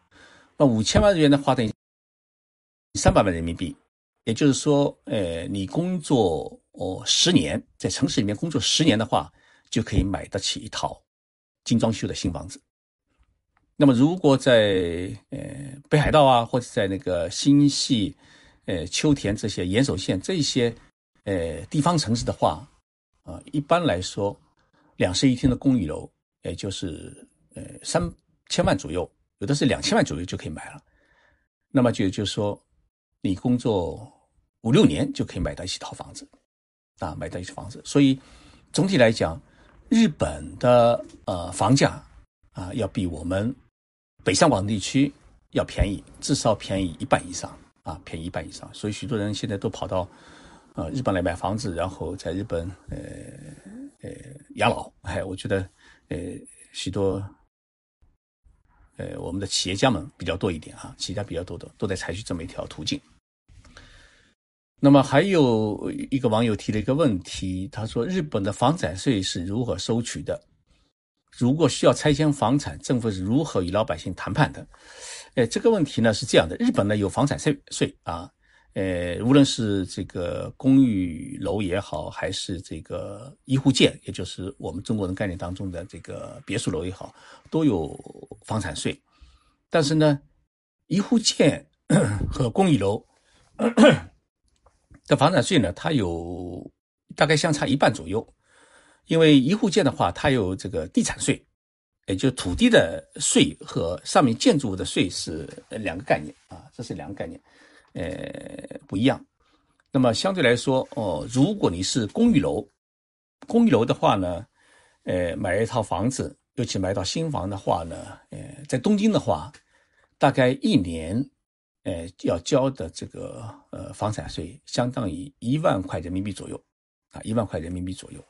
那五千万日元的话，等于三百万人民币，也就是说，呃，你工作哦十年，在城市里面工作十年的话，就可以买得起一套精装修的新房子。那么，如果在呃北海道啊，或者在那个新系。呃，秋田这些岩手县这些，呃，地方城市的话，啊，一般来说，两室一厅的公寓楼，也就是呃三千万左右，有的是两千万左右就可以买了。那么就就是说，你工作五六年就可以买到一套房子，啊，买到一套房子。所以总体来讲，日本的呃房价啊，要比我们北上广地区要便宜，至少便宜一半以上。啊，便宜一半以上，所以许多人现在都跑到，呃，日本来买房子，然后在日本，呃，呃，养老。哎，我觉得，呃，许多，呃，我们的企业家们比较多一点啊，企业家比较多的都在采取这么一条途径。那么还有一个网友提了一个问题，他说：日本的房产税是如何收取的？如果需要拆迁房产，政府是如何与老百姓谈判的？哎，这个问题呢是这样的，日本呢有房产税税啊，呃，无论是这个公寓楼也好，还是这个一户建，也就是我们中国人概念当中的这个别墅楼也好，都有房产税。但是呢，一户建和公寓楼的房产税呢，它有大概相差一半左右，因为一户建的话，它有这个地产税。也就土地的税和上面建筑物的税是两个概念啊，这是两个概念，呃，不一样。那么相对来说，哦，如果你是公寓楼，公寓楼的话呢，呃，买一套房子，尤其买到新房的话呢，呃，在东京的话，大概一年，呃，要交的这个呃房产税相当于一万块人民币左右，啊，一万块人民币左右。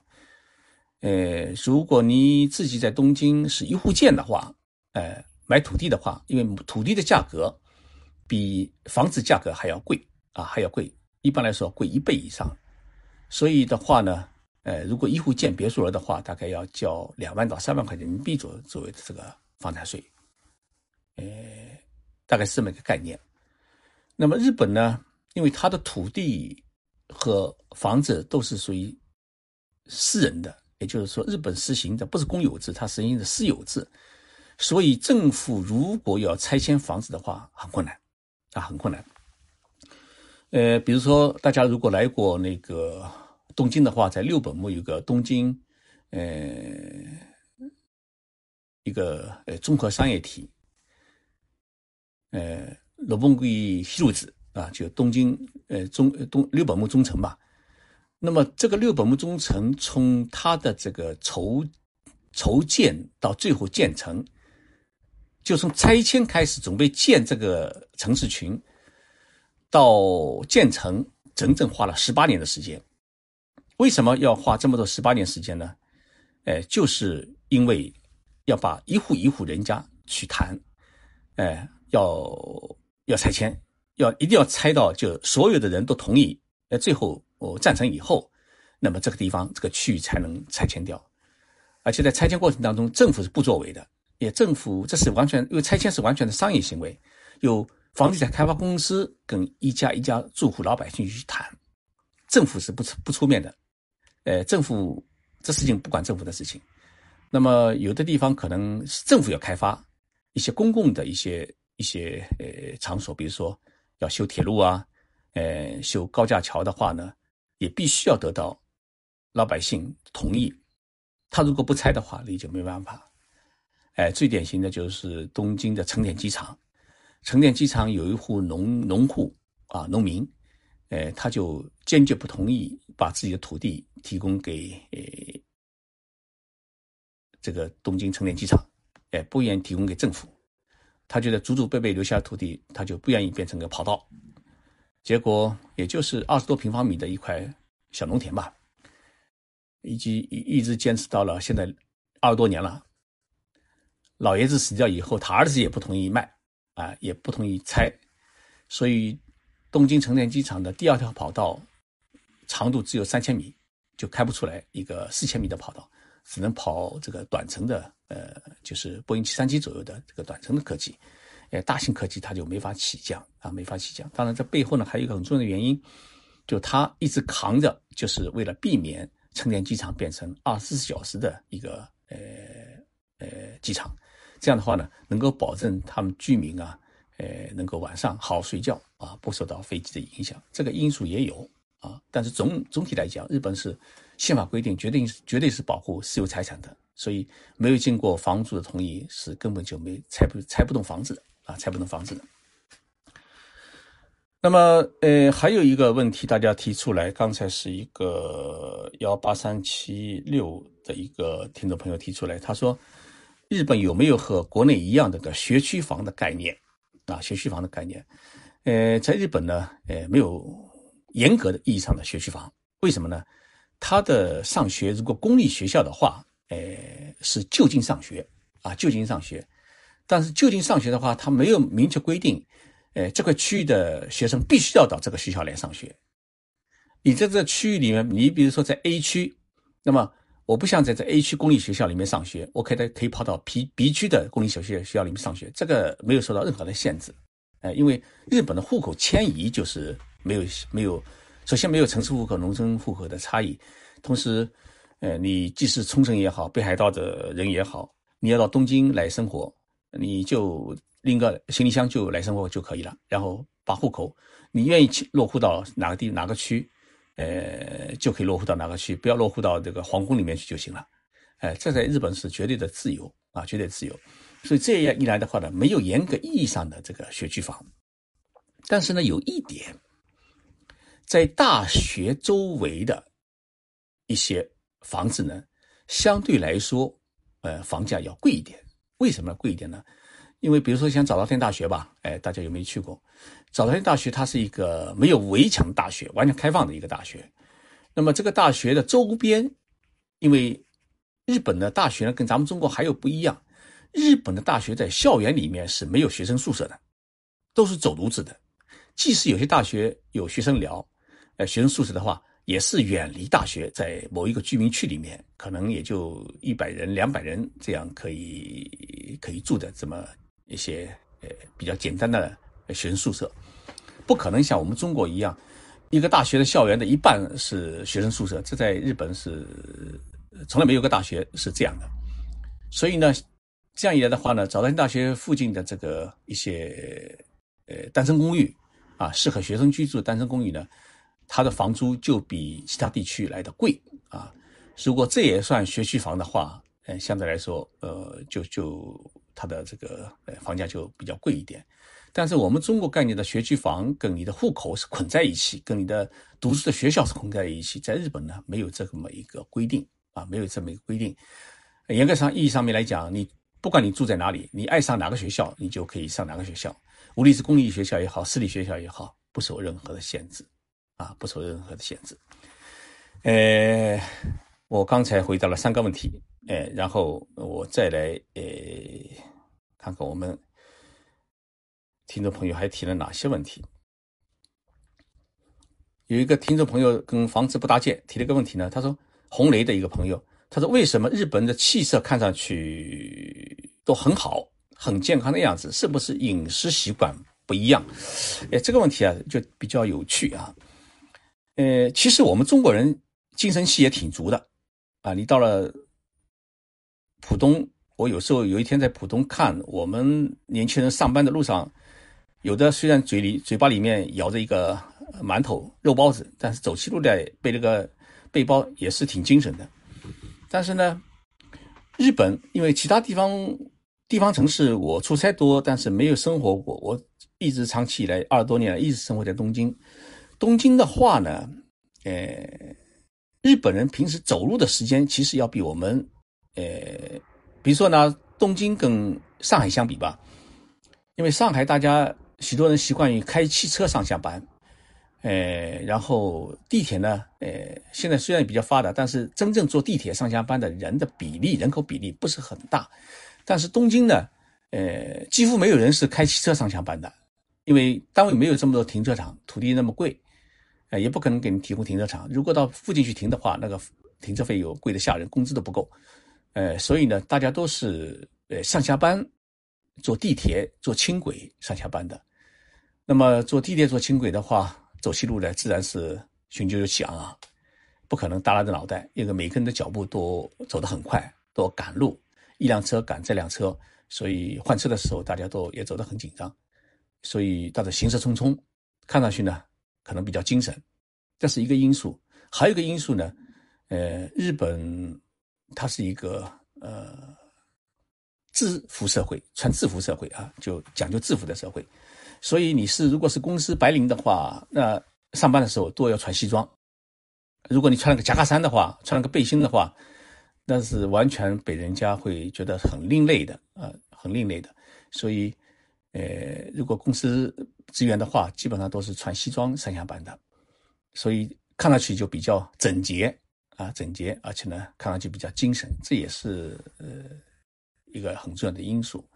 呃，如果你自己在东京是一户建的话，呃，买土地的话，因为土地的价格比房子价格还要贵啊，还要贵，一般来说贵一倍以上。所以的话呢，呃，如果一户建别墅楼的话，大概要交两万到三万块人民币左左右的这个房产税，呃，大概是这么一个概念。那么日本呢，因为它的土地和房子都是属于私人的。也就是说，日本实行的不是公有制，它实行的私有制，所以政府如果要拆迁房子的话，很困难，啊，很困难。呃，比如说大家如果来过那个东京的话，在六本木有个东京，呃，一个呃综合商业体，呃，六本木西路子啊，就东京呃中东六本木中城吧。那么，这个六本木中城从它的这个筹筹建到最后建成，就从拆迁开始准备建这个城市群，到建成整整花了十八年的时间，为什么要花这么多十八年时间呢？哎，就是因为要把一户一户人家去谈，哎，要要拆迁，要一定要拆到就所有的人都同意，哎，最后我赞成以后，那么这个地方这个区域才能拆迁掉。而且在拆迁过程当中，政府是不作为的，也政府这是完全因为拆迁是完全的商业行为，有房地产开发公司跟一家一家住户老百姓去谈，政府是不出不出面的，呃，政府这事情不管政府的事情，那么有的地方可能是政府要开发一些公共的一些一些呃场所，比如说要修铁路啊，呃，修高架桥的话呢，也必须要得到老百姓同意。他如果不拆的话，你就没办法。哎，最典型的就是东京的成田机场。成田机场有一户农农户啊，农民，哎，他就坚决不同意把自己的土地提供给呃这个东京成田机场，哎，不愿意提供给政府。他觉得祖祖辈辈留下的土地，他就不愿意变成个跑道。结果也就是二十多平方米的一块小农田吧。以及一直坚持到了现在二十多年了。老爷子死掉以后，他儿子也不同意卖，啊，也不同意拆，所以东京成田机场的第二条跑道长度只有三千米，就开不出来一个四千米的跑道，只能跑这个短程的，呃，就是波音七三七左右的这个短程的客机，呃，大型客机它就没法起降啊，没法起降。当然，这背后呢还有一个很重要的原因，就他一直扛着，就是为了避免。成田机场变成二十四小时的一个呃呃机场，这样的话呢，能够保证他们居民啊，呃，能够晚上好好睡觉啊，不受到飞机的影响。这个因素也有啊，但是总总体来讲，日本是宪法规定，决定绝对是保护私有财产的，所以没有经过房主的同意，是根本就没拆不拆不动房子的啊，拆不动房子的。那么，呃，还有一个问题，大家提出来，刚才是一个幺八三七六的一个听众朋友提出来，他说，日本有没有和国内一样的个学区房的概念？啊，学区房的概念，呃，在日本呢，呃，没有严格的意义上的学区房，为什么呢？他的上学如果公立学校的话，呃，是就近上学啊，就近上学，但是就近上学的话，他没有明确规定。呃，这块区域的学生必须要到这个学校来上学。你在这区域里面，你比如说在 A 区，那么我不想在这 A 区公立学校里面上学，我可以可以跑到 B B 区的公立小学学校里面上学，这个没有受到任何的限制。哎，因为日本的户口迁移就是没有没有，首先没有城市户口、农村户口的差异，同时，呃，你即使冲绳也好，北海道的人也好，你要到东京来生活，你就。拎个行李箱就来生活就可以了，然后把户口，你愿意去落户到哪个地哪个区，呃，就可以落户到哪个区，不要落户到这个皇宫里面去就行了。哎，这在日本是绝对的自由啊，绝对自由。所以这样一来的话呢，没有严格意义上的这个学区房，但是呢，有一点，在大学周围的一些房子呢，相对来说，呃，房价要贵一点。为什么要贵一点呢？因为比如说像早稻田大学吧，哎，大家有没有去过？早稻田大学它是一个没有围墙的大学，完全开放的一个大学。那么这个大学的周边，因为日本的大学呢跟咱们中国还有不一样，日本的大学在校园里面是没有学生宿舍的，都是走读制的。即使有些大学有学生寮，呃，学生宿舍的话，也是远离大学，在某一个居民区里面，可能也就一百人、两百人这样可以可以住的这么。一些呃比较简单的学生宿舍，不可能像我们中国一样，一个大学的校园的一半是学生宿舍，这在日本是从来没有个大学是这样的。所以呢，这样一来的话呢，早稻田大学附近的这个一些呃单身公寓啊，适合学生居住的单身公寓呢，它的房租就比其他地区来的贵啊。如果这也算学区房的话，呃，相对来说，呃，就就。它的这个呃房价就比较贵一点，但是我们中国概念的学区房跟你的户口是捆在一起，跟你的读书的学校是捆在一起。在日本呢，没有这么一个规定啊，没有这么一个规定。严格上意义上面来讲，你不管你住在哪里，你爱上哪个学校，你就可以上哪个学校，无论是公立学校也好，私立学校也好，不受任何的限制啊，不受任何的限制。呃，我刚才回答了三个问题，呃，然后我再来呃看看我们听众朋友还提了哪些问题。有一个听众朋友跟房子不搭界提了个问题呢，他说红雷的一个朋友，他说为什么日本的气色看上去都很好、很健康的样子，是不是饮食习惯不一样？哎，这个问题啊就比较有趣啊。呃，其实我们中国人。精神气也挺足的，啊，你到了浦东，我有时候有一天在浦东看我们年轻人上班的路上，有的虽然嘴里嘴巴里面咬着一个馒头肉包子，但是走起路来背这个背包也是挺精神的。但是呢，日本因为其他地方地方城市我出差多，但是没有生活过，我一直长期以来二十多年一直生活在东京。东京的话呢，呃。日本人平时走路的时间其实要比我们，呃，比如说呢，东京跟上海相比吧，因为上海大家许多人习惯于开汽车上下班，呃，然后地铁呢，呃，现在虽然比较发达，但是真正坐地铁上下班的人的比例，人口比例不是很大。但是东京呢，呃，几乎没有人是开汽车上下班的，因为单位没有这么多停车场，土地那么贵。呃也不可能给你提供停车场。如果到附近去停的话，那个停车费又贵得吓人，工资都不够。呃，所以呢，大家都是呃上下班坐地铁、坐轻轨上下班的。那么坐地铁、坐轻轨的话，走西路呢，自然是雄赳赳气昂昂，不可能耷拉着脑袋，因为每个人的脚步都走得很快，都赶路，一辆车赶这辆车，所以换车的时候大家都也走得很紧张，所以大家行色匆匆，看上去呢。可能比较精神，这是一个因素。还有一个因素呢，呃，日本它是一个呃制服社会，穿制服社会啊，就讲究制服的社会。所以你是如果是公司白领的话，那上班的时候都要穿西装。如果你穿了个夹克衫的话，穿了个背心的话，那是完全被人家会觉得很另类的啊，很另类的。所以。呃，如果公司职员的话，基本上都是穿西装上下班的，所以看上去就比较整洁啊，整洁，而且呢，看上去比较精神，这也是呃一个很重要的因素。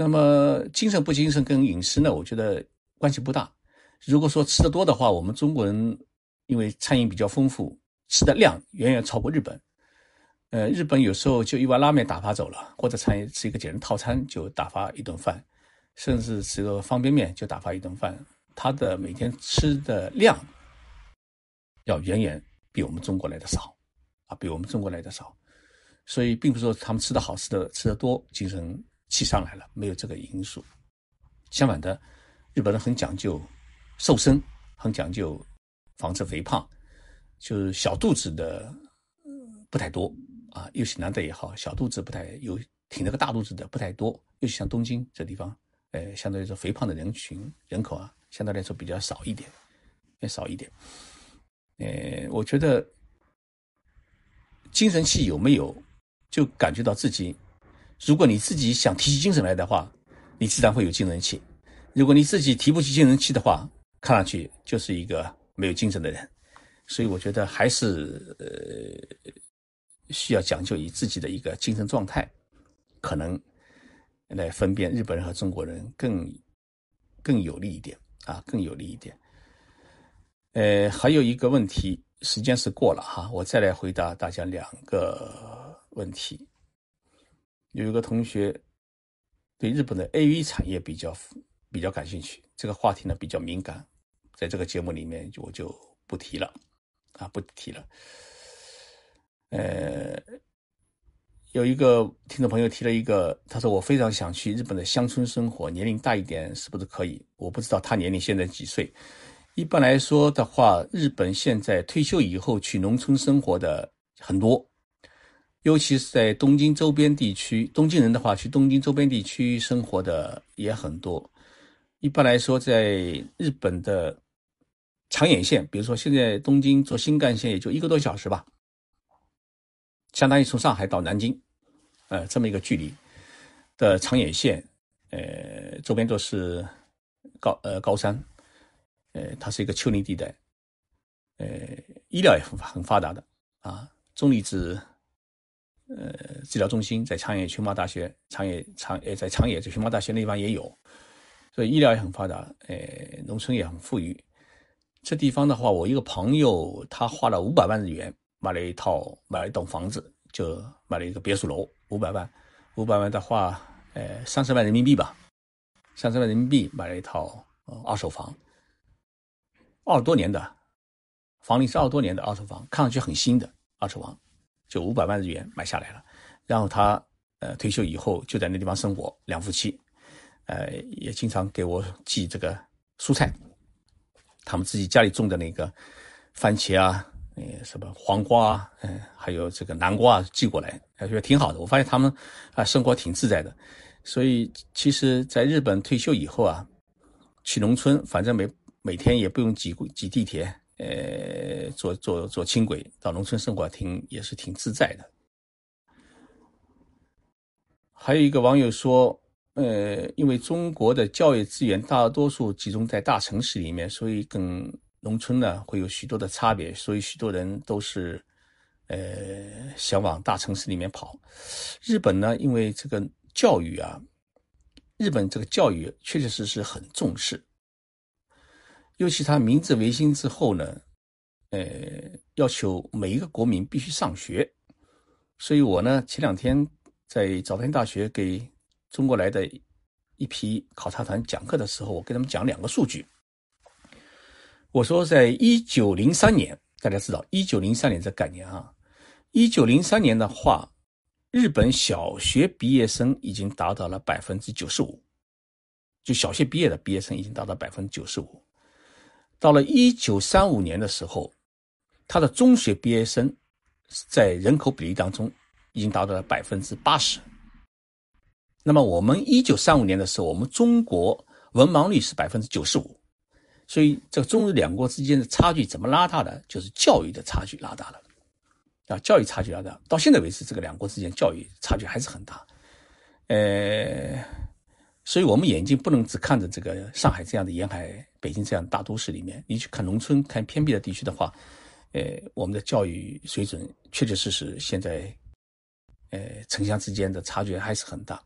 那么精神不精神跟饮食呢，我觉得关系不大。如果说吃的多的话，我们中国人因为餐饮比较丰富，吃的量远远超过日本。呃，日本有时候就一碗拉面打发走了，或者餐吃一个简单套餐就打发一顿饭。甚至吃个方便面就打发一顿饭，他的每天吃的量要远远比我们中国来的少，啊，比我们中国来的少，所以并不是说他们吃的好吃的吃的多，精神气上来了，没有这个因素。相反的，日本人很讲究瘦身，很讲究防止肥胖，就是小肚子的不太多啊，尤其男的也好，小肚子不太有，挺着个大肚子的不太多，尤其像东京这地方。呃，相对来说，肥胖的人群人口啊，相对来说比较少一点，也少一点。呃，我觉得精神气有没有，就感觉到自己，如果你自己想提起精神来的话，你自然会有精神气；如果你自己提不起精神气的话，看上去就是一个没有精神的人。所以，我觉得还是呃，需要讲究以自己的一个精神状态，可能。来分辨日本人和中国人更更有利一点啊，更有利一点。呃，还有一个问题，时间是过了哈，我再来回答大家两个问题。有一个同学对日本的 A V 产业比较比较感兴趣，这个话题呢比较敏感，在这个节目里面我就不提了啊，不提了。呃。有一个听众朋友提了一个，他说我非常想去日本的乡村生活，年龄大一点是不是可以？我不知道他年龄现在几岁。一般来说的话，日本现在退休以后去农村生活的很多，尤其是在东京周边地区，东京人的话去东京周边地区生活的也很多。一般来说，在日本的长野县，比如说现在东京坐新干线也就一个多小时吧。相当于从上海到南京，呃，这么一个距离的长野县，呃，周边都是高呃高山，呃，它是一个丘陵地带，呃，医疗也很很发达的啊，中离子呃治疗中心在长野熊猫大学，长野长呃在长野这熊猫大学那地方也有，所以医疗也很发达，呃，农村也很富裕。这地方的话，我一个朋友他花了五百万日元买了一套买了一栋房子，就买了一个别墅楼，五百万，五百万的话，呃，三十万人民币吧，三十万人民币买了一套呃二手房，二十多年的。房龄是二十多年的二手房，看上去很新的二手房，就五百万日元买下来了。然后他呃退休以后就在那地方生活，两夫妻，呃也经常给我寄这个蔬菜，他们自己家里种的那个番茄啊，呃什么黄瓜啊，嗯还有这个南瓜寄过来，觉得挺好的。我发现他们啊生活挺自在的，所以其实在日本退休以后啊，去农村反正每每天也不用挤挤地铁。呃，坐坐坐轻轨到农村生活，挺也是挺自在的。还有一个网友说，呃，因为中国的教育资源大多数集中在大城市里面，所以跟农村呢会有许多的差别，所以许多人都是呃想往大城市里面跑。日本呢，因为这个教育啊，日本这个教育确确实实很重视。尤其他明治维新之后呢，呃，要求每一个国民必须上学，所以我呢前两天在早田大学给中国来的一批考察团讲课的时候，我跟他们讲两个数据。我说，在一九零三年，大家知道一九零三年这概念啊，一九零三年的话，日本小学毕业生已经达到了百分之九十五，就小学毕业的毕业生已经达到百分之九十五。到了一九三五年的时候，他的中学毕业生在人口比例当中已经达到了百分之八十。那么我们一九三五年的时候，我们中国文盲率是百分之九十五，所以这个中日两国之间的差距怎么拉大的？就是教育的差距拉大了，啊，教育差距拉大。到现在为止，这个两国之间教育差距还是很大，呃。所以，我们眼睛不能只看着这个上海这样的沿海、北京这样的大都市里面，你去看农村、看偏僻的地区的话，呃，我们的教育水准确确实实现在，呃，城乡之间的差距还是很大。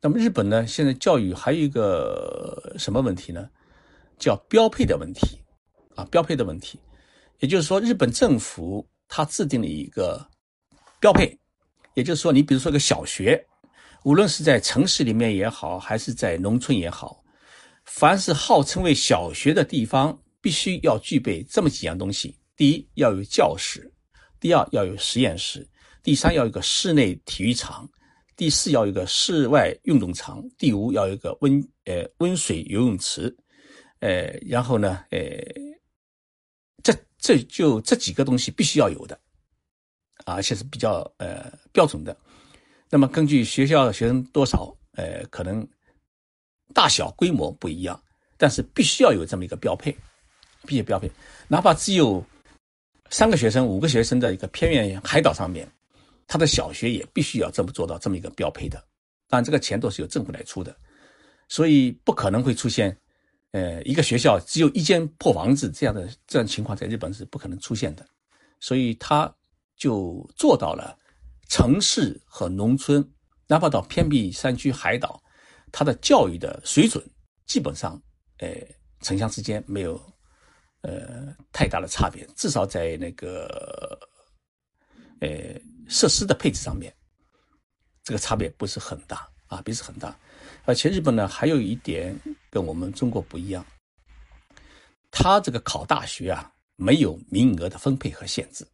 那么，日本呢，现在教育还有一个什么问题呢？叫标配的问题，啊，标配的问题，也就是说，日本政府它制定了一个标配，也就是说，你比如说一个小学。无论是在城市里面也好，还是在农村也好，凡是号称为小学的地方，必须要具备这么几样东西：第一，要有教室；第二，要有实验室；第三，要有个室内体育场；第四，要有个室外运动场；第五，要有一个温呃温水游泳池。呃，然后呢，呃，这这就这几个东西必须要有的，而且是比较呃标准的。那么根据学校的学生多少，呃，可能大小规模不一样，但是必须要有这么一个标配，必须标配。哪怕只有三个学生、五个学生的一个偏远海岛上面，他的小学也必须要这么做到这么一个标配的。当然，这个钱都是由政府来出的，所以不可能会出现，呃，一个学校只有一间破房子这样的这样情况，在日本是不可能出现的。所以他就做到了。城市和农村，哪怕到偏僻山区、海岛，它的教育的水准基本上，呃，城乡之间没有，呃，太大的差别。至少在那个，呃，设施的配置上面，这个差别不是很大啊，不是很大。而且日本呢，还有一点跟我们中国不一样，它这个考大学啊，没有名额的分配和限制，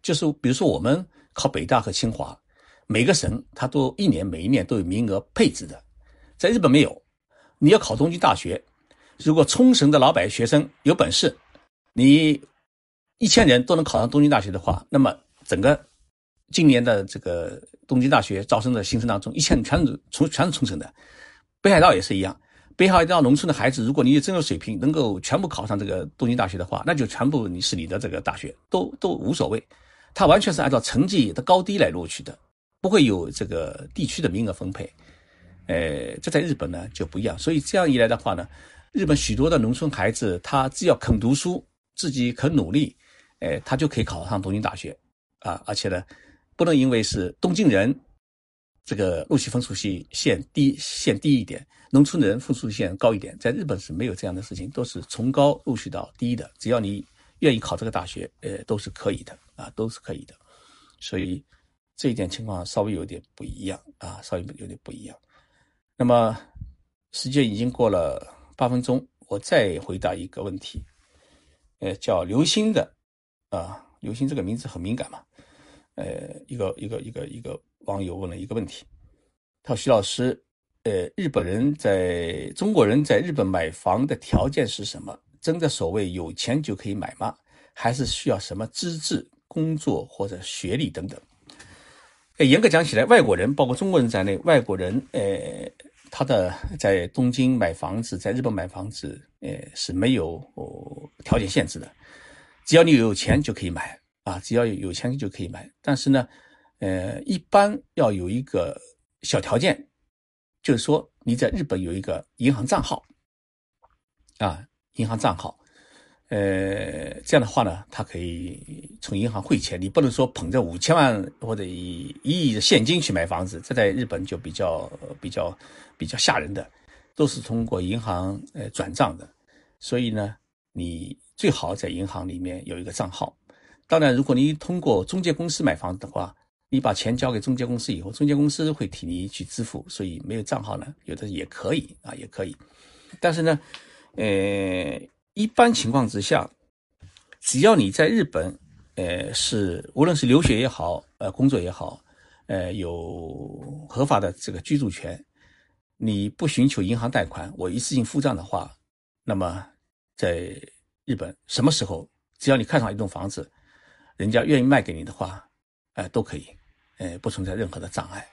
就是比如说我们。考北大和清华，每个省它都一年每一年都有名额配置的，在日本没有。你要考东京大学，如果冲绳的老百学生有本事，你一千人都能考上东京大学的话，那么整个今年的这个东京大学招生的新生当中，一千全是冲全是冲绳的。北海道也是一样，北海道农村的孩子，如果你有真有水平，能够全部考上这个东京大学的话，那就全部你是你的这个大学，都都无所谓。它完全是按照成绩的高低来录取的，不会有这个地区的名额分配。呃，这在日本呢就不一样。所以这样一来的话呢，日本许多的农村孩子，他只要肯读书，自己肯努力，呃，他就可以考上东京大学啊，而且呢，不能因为是东京人，这个录取分数线线低线低一点，农村人分数线高一点，在日本是没有这样的事情，都是从高录取到低的，只要你愿意考这个大学，呃，都是可以的啊，都是可以的，所以这一点情况稍微有点不一样啊，稍微有点不一样。那么时间已经过了八分钟，我再回答一个问题。呃，叫刘星的，啊，刘星这个名字很敏感嘛。呃，一个一个一个一个网友问了一个问题，他说：“徐老师，呃，日本人在中国人在日本买房的条件是什么？真的所谓有钱就可以买吗？还是需要什么资质、工作或者学历等等？”呃，严格讲起来，外国人，包括中国人在内，外国人，呃，他的在东京买房子，在日本买房子，呃，是没有条件限制的，只要你有钱就可以买啊，只要有钱就可以买。但是呢，呃，一般要有一个小条件，就是说你在日本有一个银行账号，啊，银行账号。呃，这样的话呢，他可以从银行汇钱。你不能说捧着五千万或者一亿的现金去买房子，这在日本就比较比较比较吓人的，都是通过银行呃转账的。所以呢，你最好在银行里面有一个账号。当然，如果你通过中介公司买房子的话，你把钱交给中介公司以后，中介公司会替你去支付。所以没有账号呢，有的也可以啊，也可以。但是呢，呃。一般情况之下，只要你在日本，呃，是无论是留学也好，呃，工作也好，呃，有合法的这个居住权，你不寻求银行贷款，我一次性付账的话，那么在日本什么时候，只要你看上一栋房子，人家愿意卖给你的话，呃，都可以，呃，不存在任何的障碍，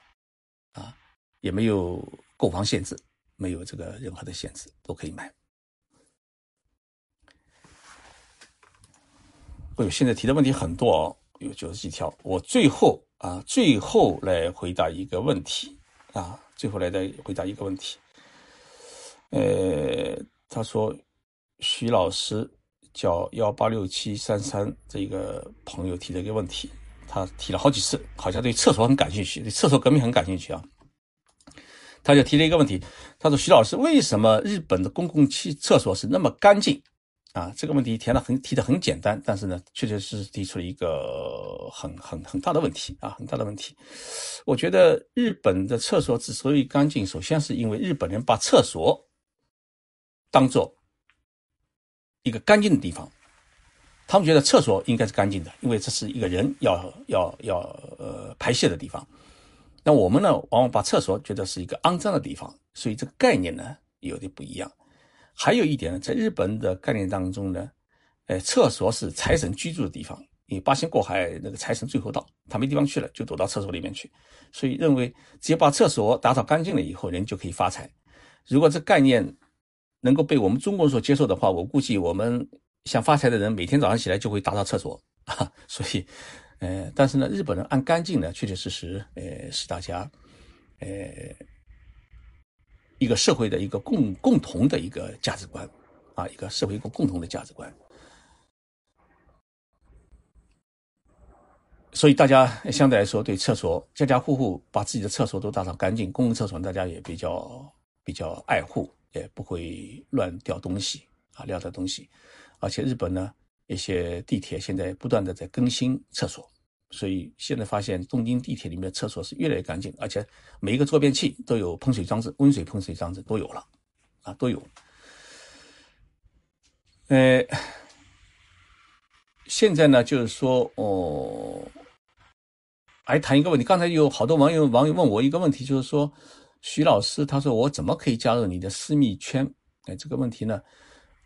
啊，也没有购房限制，没有这个任何的限制，都可以买。哎呦，现在提的问题很多哦，有九十几条。我最后啊，最后来回答一个问题啊，最后来再回答一个问题。呃，他说，徐老师叫幺八六七三三这个朋友提了一个问题，他提了好几次，好像对厕所很感兴趣，对厕所革命很感兴趣啊。他就提了一个问题，他说：“徐老师，为什么日本的公共厕厕所是那么干净？”啊，这个问题填的很提的很简单，但是呢，确确实实提出了一个很很很大的问题啊，很大的问题。我觉得日本的厕所之所以干净，首先是因为日本人把厕所当做一个干净的地方，他们觉得厕所应该是干净的，因为这是一个人要要要呃排泄的地方。那我们呢，往往把厕所觉得是一个肮脏的地方，所以这个概念呢有点不一样。还有一点呢，在日本的概念当中呢，呃，厕所是财神居住的地方。你八仙过海，那个财神最后到，他没地方去了，就躲到厕所里面去。所以认为，只要把厕所打扫干净了以后，人就可以发财。如果这概念能够被我们中国人所接受的话，我估计我们想发财的人每天早上起来就会打扫厕所啊。所以，呃，但是呢，日本人按干净呢，确确实实，呃，是大家，呃。一个社会的一个共共同的一个价值观，啊，一个社会一个共同的价值观，所以大家相对来说对厕所家家户户把自己的厕所都打扫干净，公共厕所大家也比较比较爱护，也不会乱掉东西啊，撂的东西，而且日本呢一些地铁现在不断的在更新厕所。所以现在发现东京地铁里面厕所是越来越干净，而且每一个坐便器都有喷水装置，温水喷水装置都有了，啊，都有。呃，现在呢，就是说，哦，还谈一个问题。刚才有好多网友网友问我一个问题，就是说，徐老师，他说我怎么可以加入你的私密圈？哎，这个问题呢？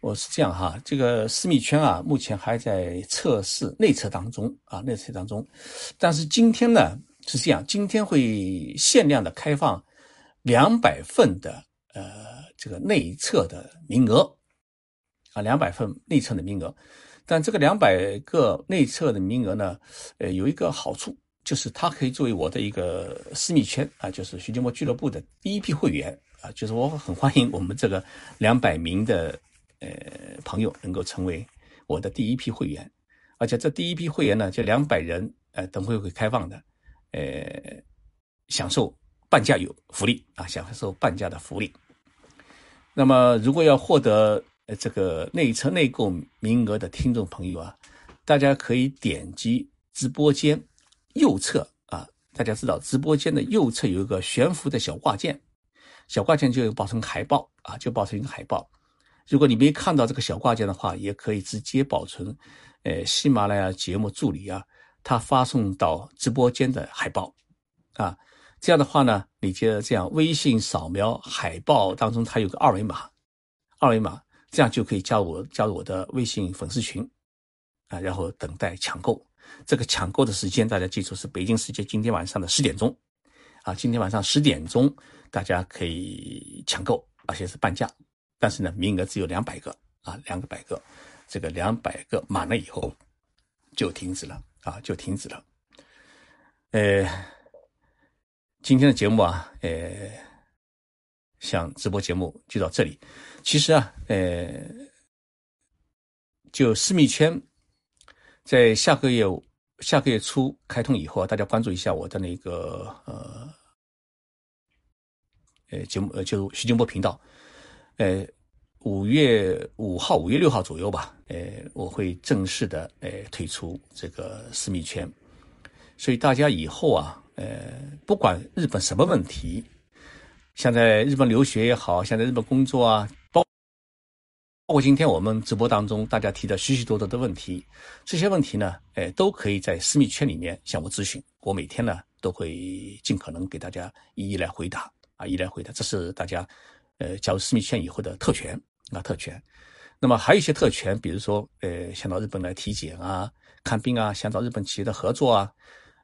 我是这样哈，这个私密圈啊，目前还在测试内测当中啊，内测当中。但是今天呢是这样，今天会限量的开放两百份的呃这个内测的名额啊，两百份内测的名额。但这个两百个内测的名额呢，呃，有一个好处，就是它可以作为我的一个私密圈啊，就是徐金波俱乐部的第一批会员啊，就是我很欢迎我们这个两百名的。呃，朋友能够成为我的第一批会员，而且这第一批会员呢，就两百人，呃，等会会开放的，呃，享受半价有福利啊，享受半价的福利。那么，如果要获得呃这个内测内购名额的听众朋友啊，大家可以点击直播间右侧啊，大家知道直播间的右侧有一个悬浮的小挂件，小挂件就保存海报啊，就保存一个海报。如果你没看到这个小挂件的话，也可以直接保存。呃，喜马拉雅节目助理啊，他发送到直播间的海报啊，这样的话呢，你就这样微信扫描海报当中它有个二维码，二维码这样就可以加入我加入我的微信粉丝群啊，然后等待抢购。这个抢购的时间大家记住是北京时间今天晚上的十点钟啊，今天晚上十点钟大家可以抢购，而且是半价。但是呢，名额只有两百个啊，两个百个，这个两百个满了以后就停止了啊，就停止了。呃，今天的节目啊，呃，像直播节目就到这里。其实啊，呃，就私密圈在下个月下个月初开通以后啊，大家关注一下我的那个呃呃节目呃，就徐金波频道。呃，五月五号、五月六号左右吧，呃，我会正式的呃退出这个私密圈，所以大家以后啊，呃，不管日本什么问题，像在日本留学也好，像在日本工作啊，包包括今天我们直播当中大家提的许许多多的问题，这些问题呢，呃，都可以在私密圈里面向我咨询，我每天呢都会尽可能给大家一一来回答啊，一一来回答，这是大家。呃，加入私密圈以后的特权啊，特权。那么还有一些特权，比如说，呃，想到日本来体检啊、看病啊，想找日本企业的合作啊，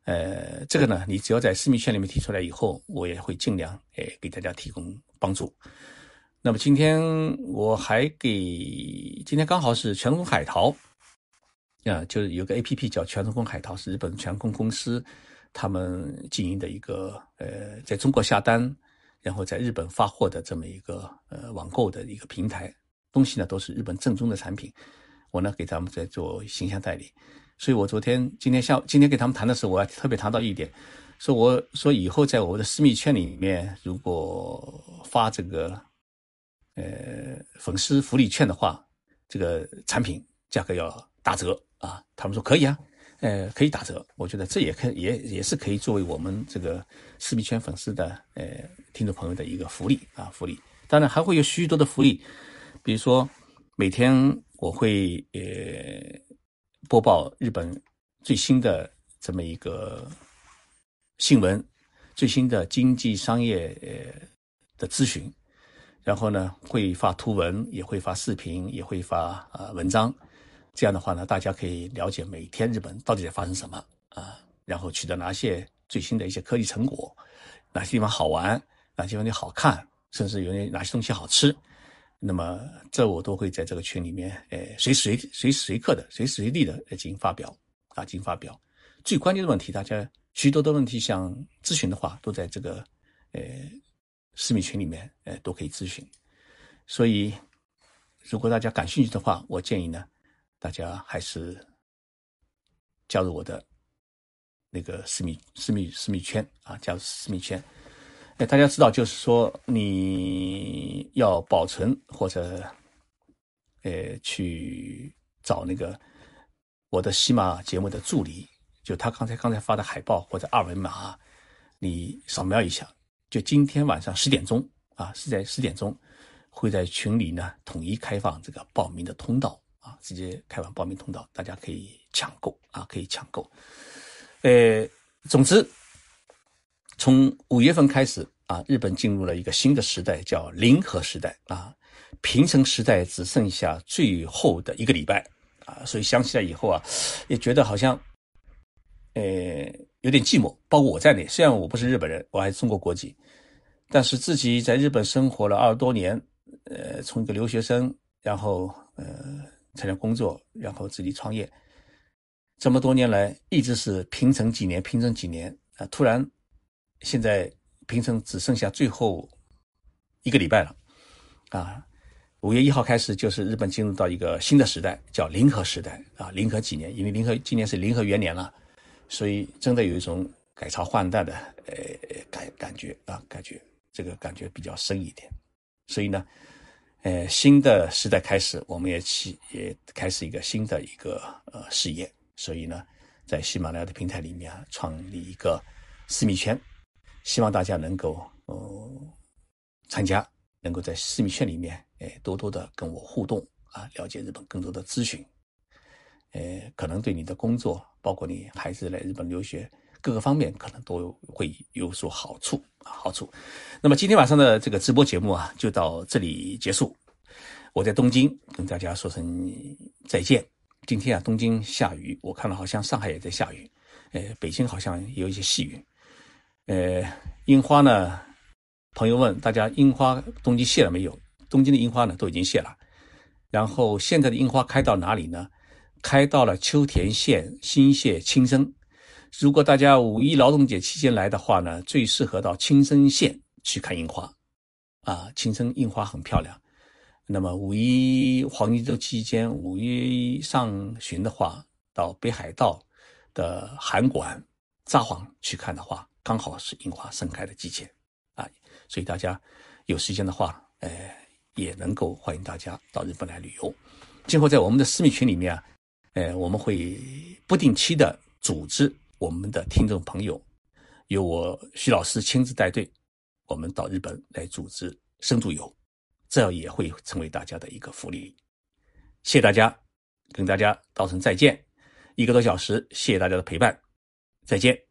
呃，这个呢，你只要在私密圈里面提出来以后，我也会尽量呃给大家提供帮助。那么今天我还给今天刚好是全空海淘啊，就是有个 A P P 叫全空海淘，是日本全空公司他们经营的一个呃，在中国下单。然后在日本发货的这么一个呃网购的一个平台，东西呢都是日本正宗的产品，我呢给他们在做形象代理，所以我昨天今天下今天跟他们谈的时候，我还特别谈到一点，说我说以后在我的私密圈里面，如果发这个呃粉丝福利券的话，这个产品价格要打折啊，他们说可以啊。呃，可以打折，我觉得这也可也也是可以作为我们这个视频圈粉丝的呃听众朋友的一个福利啊福利。当然还会有许多的福利，比如说每天我会呃播报日本最新的这么一个新闻，最新的经济商业呃的咨询，然后呢会发图文，也会发视频，也会发啊文章。这样的话呢，大家可以了解每天日本到底在发生什么啊，然后取得哪些最新的一些科技成果，哪些地方好玩，哪些地方好看，甚至有哪些东西好吃，那么这我都会在这个群里面，呃，随时随随时随刻的、随时随地的进行发表啊，进行发表。最关键的问题，大家许多的问题想咨询的话，都在这个呃私密群里面，呃，都可以咨询。所以，如果大家感兴趣的话，我建议呢。大家还是加入我的那个私密私密私密圈啊，加入私密圈。哎，大家知道，就是说你要保存或者呃去找那个我的喜马节目的助理，就他刚才刚才发的海报或者二维码，你扫描一下。就今天晚上十点钟啊，是在十点钟会在群里呢统一开放这个报名的通道。啊，直接开放报名通道，大家可以抢购啊，可以抢购。呃，总之，从五月份开始啊，日本进入了一个新的时代，叫零和时代啊。平成时代只剩下最后的一个礼拜啊，所以想起来以后啊，也觉得好像，呃，有点寂寞。包括我在内，虽然我不是日本人，我还是中国国籍，但是自己在日本生活了二十多年，呃，从一个留学生，然后呃。参加工作，然后自己创业，这么多年来一直是平成几年，平成几年啊！突然，现在平成只剩下最后一个礼拜了，啊！五月一号开始，就是日本进入到一个新的时代，叫零和时代啊，零和几年？因为零和今年是零和元年了，所以真的有一种改朝换代的呃感感觉啊，感觉这个感觉比较深一点。所以呢，呃，新的时代开始，我们也起也开始一个新的一个呃事业。所以呢，在喜马拉雅的平台里面啊创立一个私密圈，希望大家能够呃参加。能够在私密圈里面，哎，多多的跟我互动啊，了解日本更多的资讯，呃，可能对你的工作，包括你孩子来日本留学各个方面，可能都会有所好处啊，好处。那么今天晚上的这个直播节目啊，就到这里结束。我在东京跟大家说声再见。今天啊，东京下雨，我看了好像上海也在下雨，呃，北京好像有一些细雨，呃，樱花呢？朋友问大家：樱花东京谢了没有？东京的樱花呢都已经谢了。然后现在的樱花开到哪里呢？开到了秋田县新泻青森。如果大家五一劳动节期间来的话呢，最适合到青森县去看樱花。啊，青森樱花很漂亮。那么五一黄金周期间，五一上旬的话，到北海道的函馆、札幌去看的话，刚好是樱花盛开的季节。啊所以大家有时间的话，呃，也能够欢迎大家到日本来旅游。今后在我们的私密群里面啊，呃，我们会不定期的组织我们的听众朋友，由我徐老师亲自带队，我们到日本来组织深度游，这样也会成为大家的一个福利。谢谢大家，跟大家道声再见，一个多小时，谢谢大家的陪伴，再见。